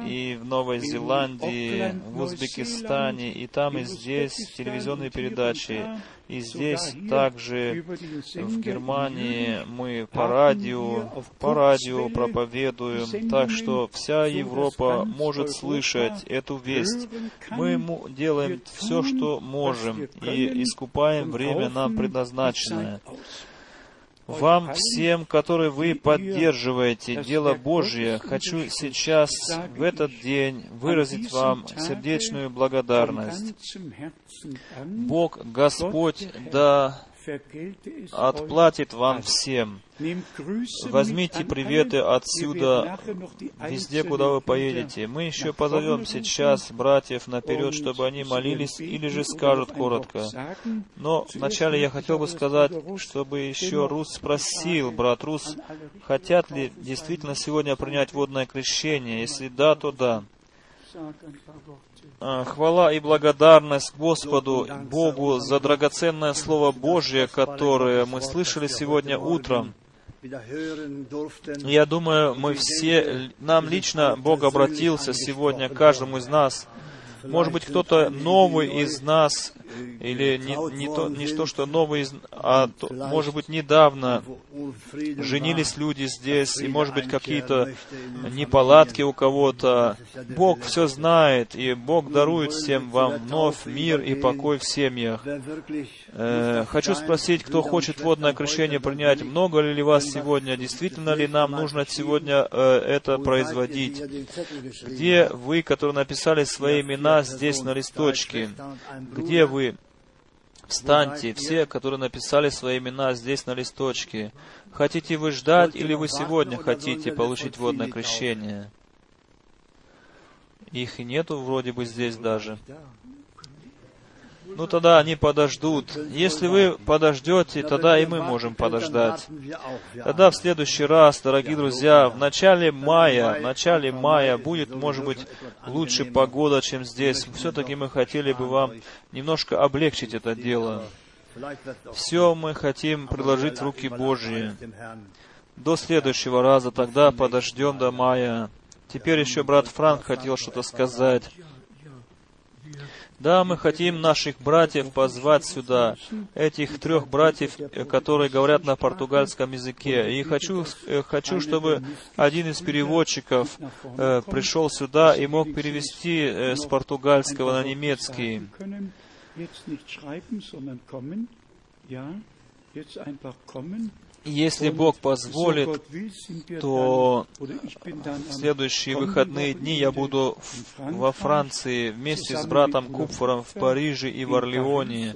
и в Новой Зеландии, в Узбекистане, и там, и здесь телевизионные передачи. И здесь также в Германии мы по радио, по радио проповедуем, так что вся Европа может слышать эту весть. Мы делаем все, что можем, и искупаем время нам предназначенное. Вам всем, которые вы поддерживаете дело Божье, хочу сейчас, в этот день, выразить вам сердечную благодарность. Бог, Господь, да отплатит вам всем. Возьмите приветы отсюда, везде, куда вы поедете. Мы еще позовем сейчас братьев наперед, чтобы они молились или же скажут коротко. Но вначале я хотел бы сказать, чтобы еще Рус спросил, брат Рус, хотят ли действительно сегодня принять водное крещение? Если да, то да. А, Хвала и благодарность Господу, Богу за драгоценное Слово Божье, которое мы слышали сегодня утром. Я думаю, мы все, нам лично Бог обратился сегодня, каждому из нас. Может быть, кто-то новый из нас, или не, не, то, не то, что новый, из, а то, может быть, недавно женились люди здесь, и, может быть, какие-то неполадки у кого-то. Бог все знает, и Бог дарует всем вам вновь мир и покой в семьях. Э, хочу спросить, кто хочет водное крещение принять, много ли вас сегодня, действительно ли нам нужно сегодня э, это производить? Где вы, которые написали свои имена здесь на листочке? Где вы? Встаньте, все, которые написали свои имена здесь на листочке. Хотите вы ждать, или вы сегодня хотите получить водное крещение? Их и нету вроде бы здесь даже. Ну тогда они подождут. Если вы подождете, тогда и мы можем подождать. Тогда в следующий раз, дорогие друзья, в начале мая, в начале мая будет, может быть, лучше погода, чем здесь. Все-таки мы хотели бы вам немножко облегчить это дело. Все мы хотим предложить в руки Божьи. До следующего раза, тогда подождем до мая. Теперь еще брат Франк хотел что-то сказать. Да, мы хотим наших братьев позвать сюда, этих трех братьев, э, которые говорят на португальском языке. И хочу, э, хочу чтобы один из переводчиков э, пришел сюда и мог перевести э, с португальского на немецкий. jetzt einfach kommen. Если Бог позволит, то в следующие выходные дни я буду во Франции вместе с братом Купфором в Париже и в Орлеоне.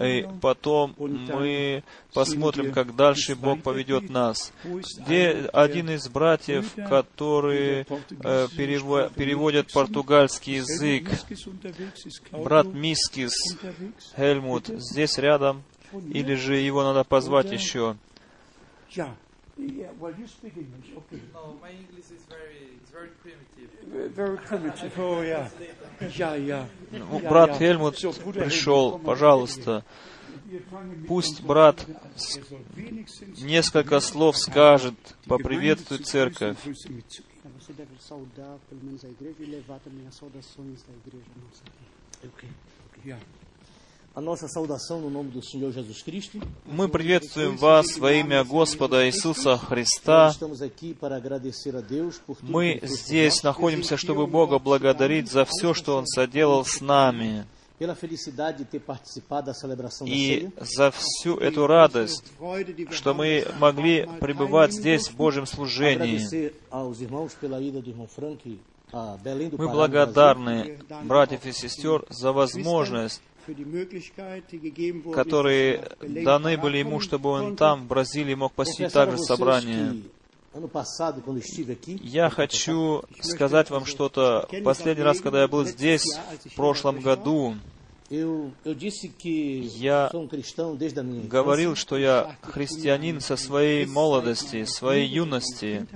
И потом мы посмотрим, как дальше Бог поведет нас. Где один из братьев, der э, перево- переводят португальский язык, брат Мискис. Хельмут, здесь рядом, или же его надо позвать еще. Ja. Yeah, well, you speak English, okay. No, my English is very, it's very primitive. Very primitive. Oh, yeah. Ja, ja. Ну, брат. Хельмут пришел, пожалуйста. Пусть брат. Er Несколько слов скажет, поприветствует церковь. grüßen, Grüße Мы приветствуем вас во имя Господа Иисуса Христа. Мы здесь находимся, чтобы Бога благодарить за все, что Он соделал с нами. и за всю эту радость, что мы могли пребывать здесь в Божьем служении. Мы благодарны, братьев и сестер, за возможность, которые даны были ему, чтобы он там, в Бразилии, мог посетить также собрание. Я хочу сказать вам что-то. Последний раз, когда я был здесь, в прошлом году, Я говорил, что я христианин со своей молодости, своей юности.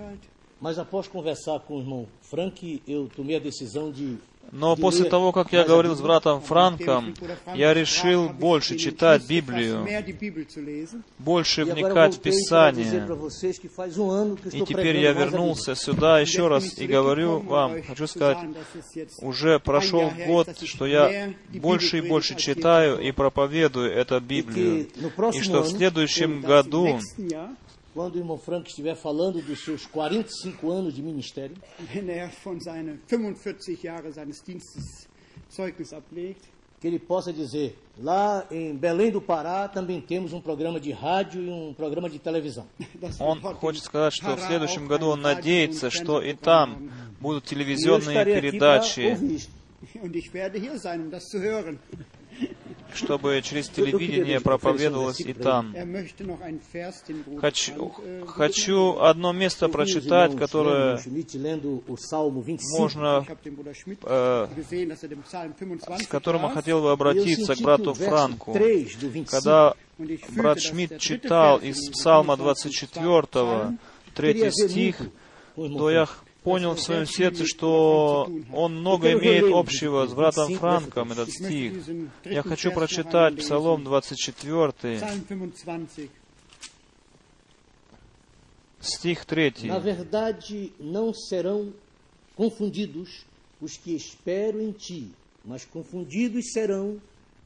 mas após conversar com o irmão Frank, eu tomei a decisão de Но после того, как я говорил с братом Франком, я решил больше читать Библию, больше вникать в Писание. И теперь я вернулся сюда еще раз и говорю вам, хочу сказать, уже прошел год, что я больше и больше читаю и проповедую эту Библию. И что в следующем году, Quando o irmão Frank estiver falando dos seus 45 anos de ministério, wenn er von seinen 45 Jahren seines Dienstes Zeugnis ablegt, que ele possa dizer: lá em Belém do Pará também temos um programa de rádio e um programa de televisão. dass он dort хочет in сказать, что в Pará следующем auch году ein он Radio- надеется, und что и Fernsehprogramm там haben. будут E eu телевизионные estarei aqui para передачи, ouvir isto. Und ich werde hier sein, um das zu hören. Чтобы через телевидение проповедовалось и там. Er Хочу, äh, хочу одно место прочитать, которое Lendo, Schmidt lendo o Salmo 25. можно, äh, er 25 с которым я хотел бы E обратиться к брату Франку. 3 do 25 Когда брат Шмидт читал из Псалма 25 24, Psalm третий стих, то я. Понял в своем сердце, что он много имеет общего с братом Франком, этот стих. Я хочу прочитать Псалом lesen. 24, Psalm 25. стих 3. Na verdade, não serão confundidos os que esperam em ti, mas confundidos serão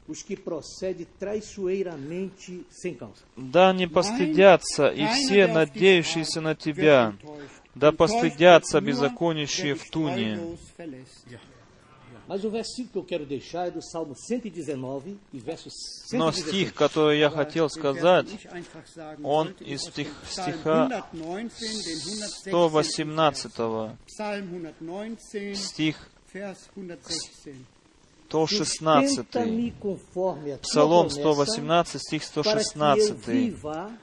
os que procedem traiçoeiramente sem causa. Да не постыдятся и все, надеющиеся на Тебя, да постыдятся беззаконищие в туне. Mas o versículo que eu quero deixar é do Salmo 119 e verso Но 116. стих, который я хотел сказать, он из стих, стиха 118, Psalm 119, стих Vers 116. 116. Sustenta-me conforme a tua Псалом promessa, 118, стих para que eu 116.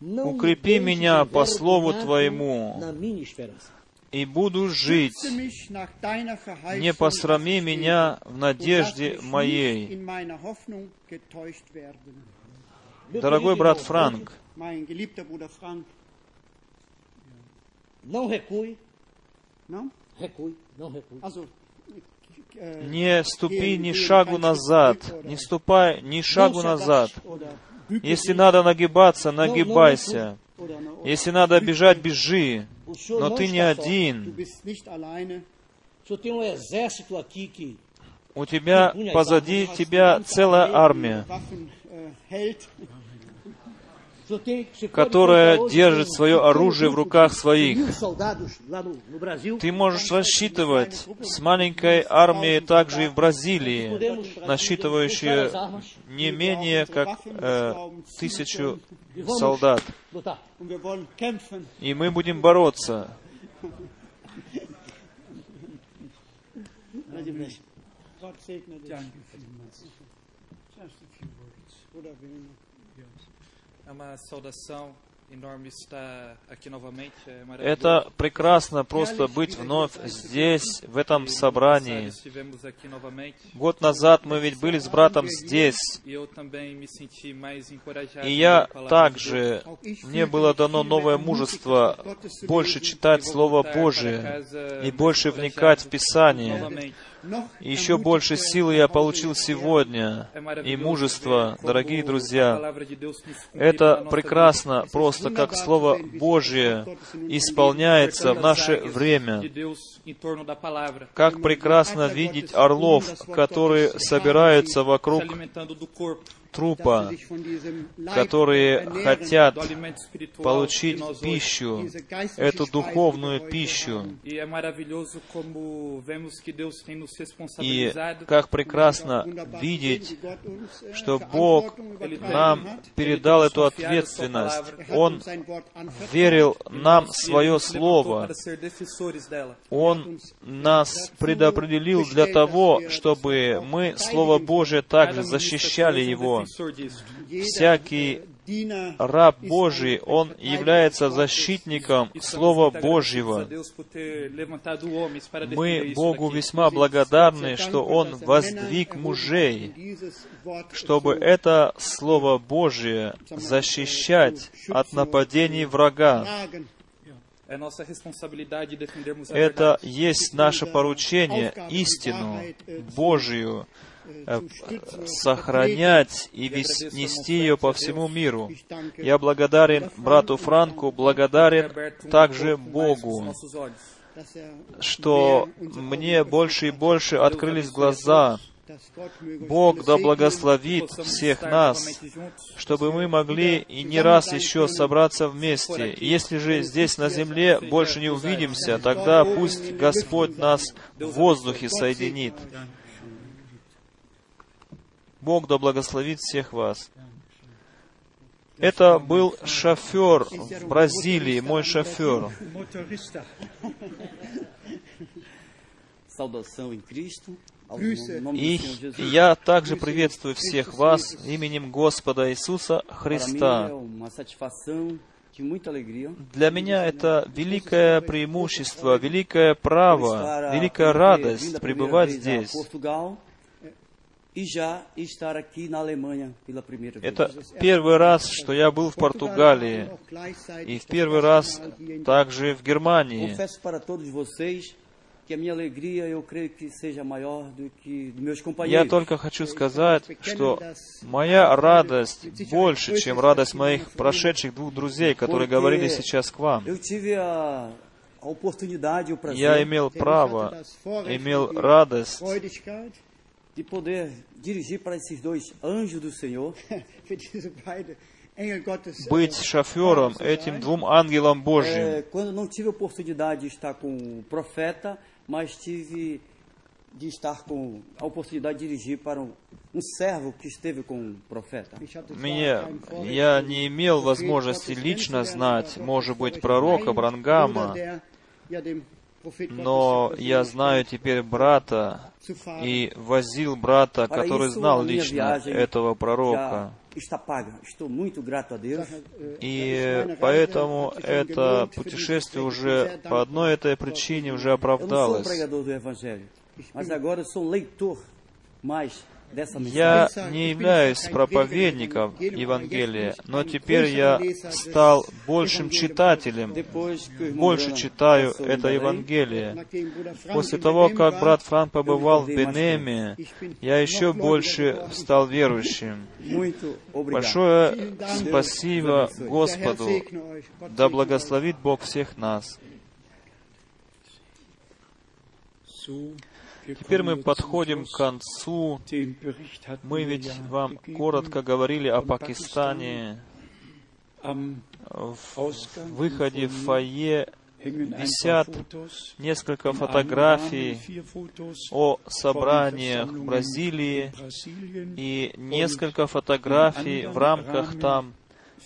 Укрепи меня по слову Твоему. И буду жить. Не посрами меня в надежде моей. Дорогой брат Франк, äh, не ступи ни шагу назад, не ступай ни шагу назад. Если надо нагибаться, нагибайся. Если надо бежать, бежи. Но ты не один. У тебя позади тебя целая армия, которая держит свое um оружие в руках своих. Ты можешь рассчитывать с маленькой армией также и в Бразилии, насчитывающей не менее как э, тысячу солдат. И мы будем бороться. Gott segne dich. Uma saudação enorme estar aqui novamente. É maravilhoso. Это прекрасно просто быть вновь здесь, в этом собрании. Год назад мы ведь были с братом здесь, e и я также, мне было дано новое мужество больше читать Слово Божие и больше вникать в Писание. Еще больше силы я получил сегодня, и мужество, дорогие друзья. Это прекрасно, просто как Слово Божье исполняется в наше время. Как прекрасно видеть орлов, которые собираются вокруг трупа, которые хотят получить пищу, эту духовную пищу. E И как прекрасно видеть, äh, что Бог нам передал эту ответственность. Er Он верил нам E свое Слово. Он нас предопределил для того, чтобы мы Слово Божие также защищали um его. Всякий раб Божий, он является защитником Слова Божьего. Мы Богу весьма благодарны, что Он воздвиг мужей, чтобы это Слово Божие защищать от нападений врага. Это есть наше поручение, истину Божию, сохранять и нести ее по всему миру. Я благодарен брату Франку, благодарен также Богу, что мне больше и больше открылись глаза. Бог да благословит всех нас, чтобы мы могли и не раз еще собраться вместе. Если же здесь на земле больше не увидимся, тогда пусть Господь нас в воздухе соединит. Бог да благословит всех вас. Это был шофер в Бразилии, мой шофер. И я также приветствую всех вас именем Господа Иисуса Христа. Для меня это великое преимущество, великое право, великая радость пребывать здесь. Это первый раз, что я был в Португалии, и в первый раз также в Германии. Я только хочу сказать, что моя радость больше, чем радость моих прошедших двух друзей, которые говорили сейчас к вам. Я имел право, имел радость de poder dirigir para esses dois anjos do Senhor быть шофером этим двум ангелам Божьим. É, quando não tive a oportunidade de estar com o profeta, mas tive de estar com a oportunidade de dirigir para um, um servo que esteve com o profeta. Мне, я не имел возможности лично знать, может быть, пророка Брангама, но я знаю теперь брата и возил брата, который знал лично этого пророка. Deus. И поэтому это путешествие уже по одной этой причине уже оправдалось. Я не являюсь проповедником Евангелия, но теперь я стал большим читателем, больше читаю это Евангелие. После того, как брат Франк побывал в Бенеме, я еще больше стал верующим. Большое спасибо Господу. Да благословит Бог всех нас. Теперь мы подходим к концу. Мы ведь вам коротко говорили о Пакистане. В выходе в фойе висят несколько фотографий о собраниях в Бразилии и несколько фотографий в рамках там,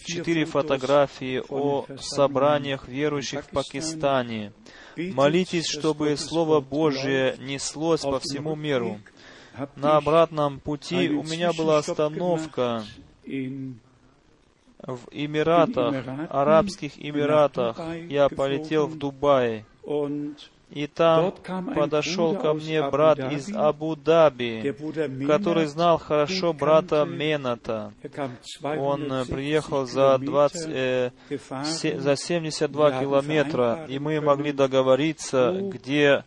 четыре фотографии о собраниях верующих в Пакистане. Молитесь, чтобы Слово Божие неслось по всему миру. На обратном пути у меня была остановка в Эмиратах, Арабских Эмиратах. Я полетел в Дубай. И там подошел ко мне брат из Абу-Даби, который знал хорошо брата Мената. Он э, 260 приехал за, 20, Kilometer э, се- за 72 километра, и мы могли договориться, где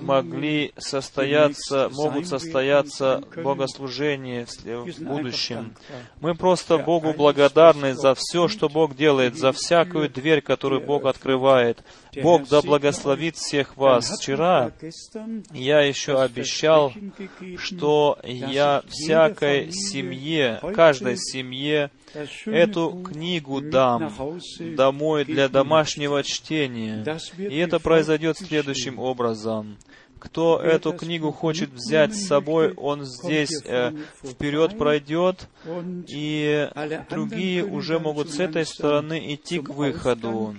могли состояться, могут состояться богослужения с- в будущем. Мы просто Богу благодарны за все, что Бог делает, за всякую дверь, которую Бог открывает. Бог да благословит всех вас. Вчера я еще обещал, что я всякой семье, каждой семье эту книгу дам домой для домашнего чтения. И это произойдет следующим образом. Кто эту книгу хочет взять с собой, он здесь э, вперед пройдет, и другие уже могут с этой стороны идти к выходу.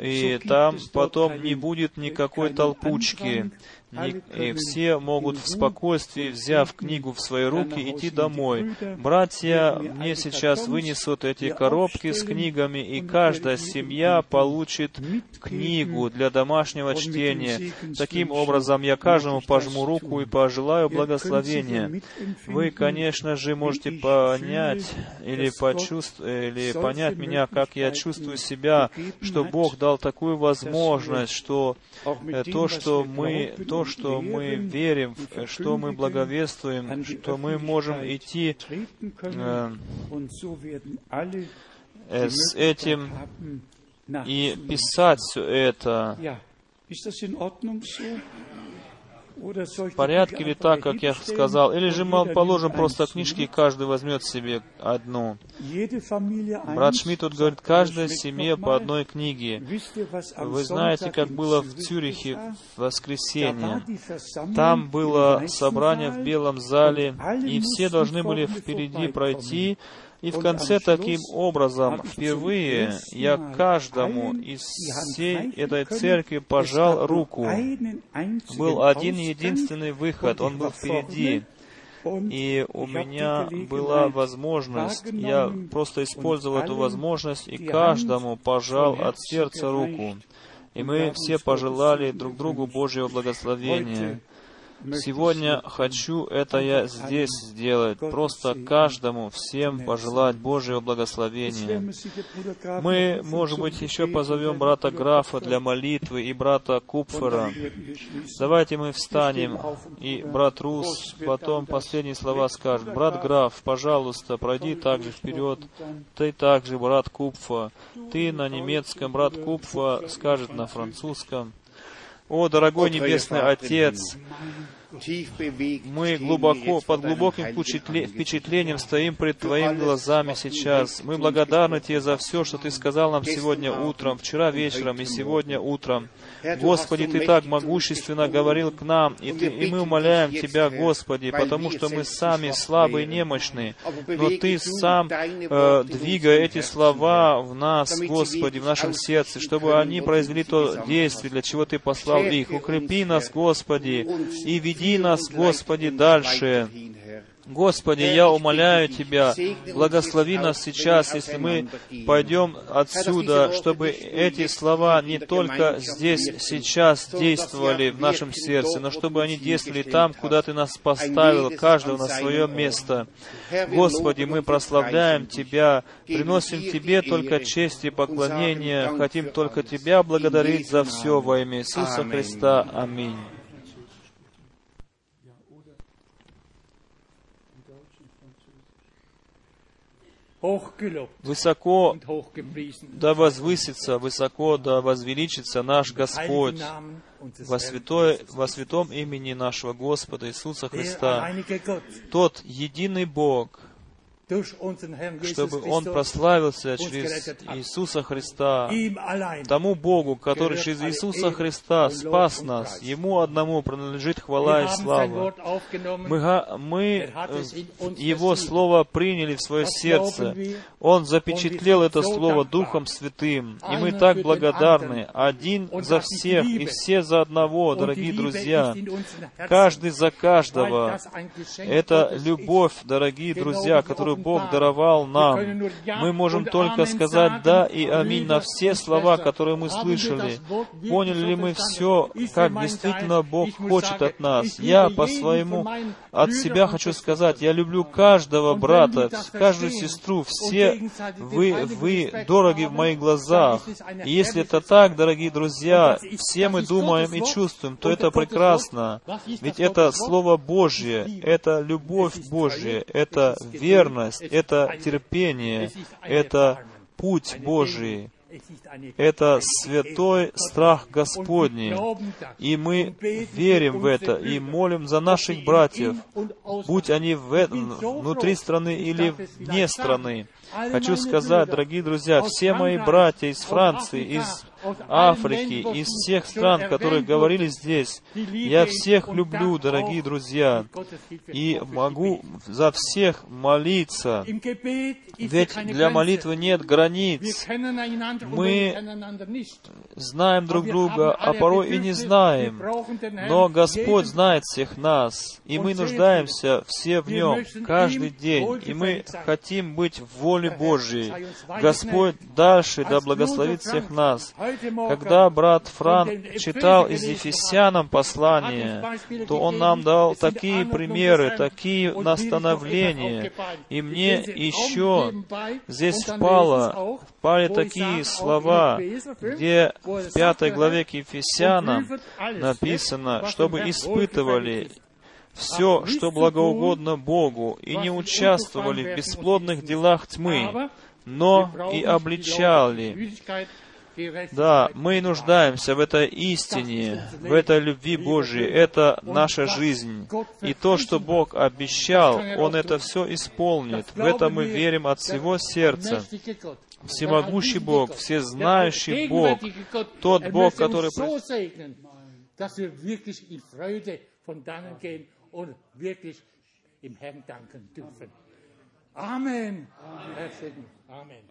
И там потом не будет никакой толпучки и все могут в спокойствии, взяв книгу в свои руки, идти домой. Братья мне сейчас вынесут эти коробки с книгами, и каждая семья получит книгу для домашнего чтения. Таким образом, я каждому пожму руку и пожелаю благословения. Вы, конечно же, можете понять или почувствовать, или понять меня, как я чувствую себя, что Бог дал такую возможность, что то, что мы, то, что мы верим, что мы благовествуем, что мы можем идти э, э, с этим и писать все это. В порядке ли так, как я сказал? Или же мы положим просто книжки, и каждый возьмет себе одну? Брат Шмидт тут говорит, каждая семья по одной книге. Вы знаете, как было в Цюрихе в воскресенье. Там было собрание в Белом зале, и все должны были впереди пройти, и в конце таким образом впервые я каждому из всей этой церкви пожал руку. Был один единственный выход, он был впереди. И у меня была возможность, я просто использовал эту возможность и каждому пожал от сердца руку. И мы все пожелали друг другу Божьего благословения. Сегодня хочу это я здесь сделать, просто каждому, всем пожелать Божьего благословения. Мы, может быть, еще позовем брата Графа для молитвы и брата Купфера. Давайте мы встанем, и брат Рус потом последние слова скажет. Брат Граф, пожалуйста, пройди также вперед. Ты также, брат Купфа. Ты на немецком, брат Купфа скажет на французском. О, дорогой Небесный Отец, мы глубоко, под глубоким впечатлением стоим пред Твоими глазами сейчас. Мы благодарны Тебе за все, что Ты сказал нам сегодня утром, вчера вечером и сегодня утром. Господи, Ты так могущественно говорил к нам, и, ты, и мы умоляем Тебя, Господи, потому что мы сами слабые и немощные, но Ты сам, э, двигая эти слова в нас, Господи, в нашем сердце, чтобы они произвели то действие, для чего Ты послал их. Укрепи нас, Господи, и веди нас, Господи, дальше. Господи, я умоляю Тебя, благослови нас сейчас, если мы пойдем отсюда, чтобы эти слова не только здесь, сейчас действовали в нашем сердце, но чтобы они действовали там, куда Ты нас поставил, каждого на свое место. Господи, мы прославляем Тебя, приносим Тебе только честь и поклонение, хотим только Тебя благодарить за все во имя Иисуса Христа. Аминь. Высоко да возвысится, высоко да возвеличится наш Господь. Во, святой, во святом имени нашего Господа Иисуса Христа, тот единый Бог, чтобы Он прославился через Иисуса Христа, тому Богу, который через Иисуса Христа спас нас. Ему одному принадлежит хвала и слава. Мы, мы Его Слово приняли в свое сердце. Он запечатлел это Слово Духом Святым. И мы так благодарны. Один за всех и все за одного, дорогие друзья. Каждый за каждого. Это любовь, дорогие друзья, которую Бог даровал нам. Мы можем только сказать «да» и «аминь» на все слова, которые мы слышали. Поняли ли мы все, как действительно Бог хочет от нас? Я по своему, от себя хочу сказать, я люблю каждого брата, каждую сестру, все вы, вы дороги в моих глазах. И если это так, дорогие друзья, все мы думаем и чувствуем, то это прекрасно. Ведь это Слово Божье, это любовь Божья, это верность, это терпение, это путь Божий. Это святой страх Господний. И мы верим в это и молим за наших братьев, будь они в, внутри страны или вне страны. Хочу сказать, дорогие друзья, все мои братья из Франции, из Африки, из всех стран, которые говорили здесь. Я всех люблю, дорогие друзья, и могу за всех молиться. Ведь для молитвы нет границ. Мы знаем друг друга, а порой и не знаем. Но Господь знает всех нас, и мы нуждаемся все в Нем каждый день, и мы хотим быть в воле Божьей. Господь дальше да благословит всех нас. Когда брат Фран читал из Ефесянам послание, то он нам дал такие примеры, такие настановления. И мне еще здесь впало, впали такие слова, где в пятой главе к Ефесянам написано, чтобы испытывали все, что благоугодно Богу, и не участвовали в бесплодных делах тьмы, но и обличали да, мы нуждаемся в этой истине, в этой любви Божьей. Это наша жизнь. И то, что Бог обещал, Он это все исполнит. В это мы верим от всего сердца. Всемогущий Бог, всезнающий Бог, тот Бог, который... Amen. Amen.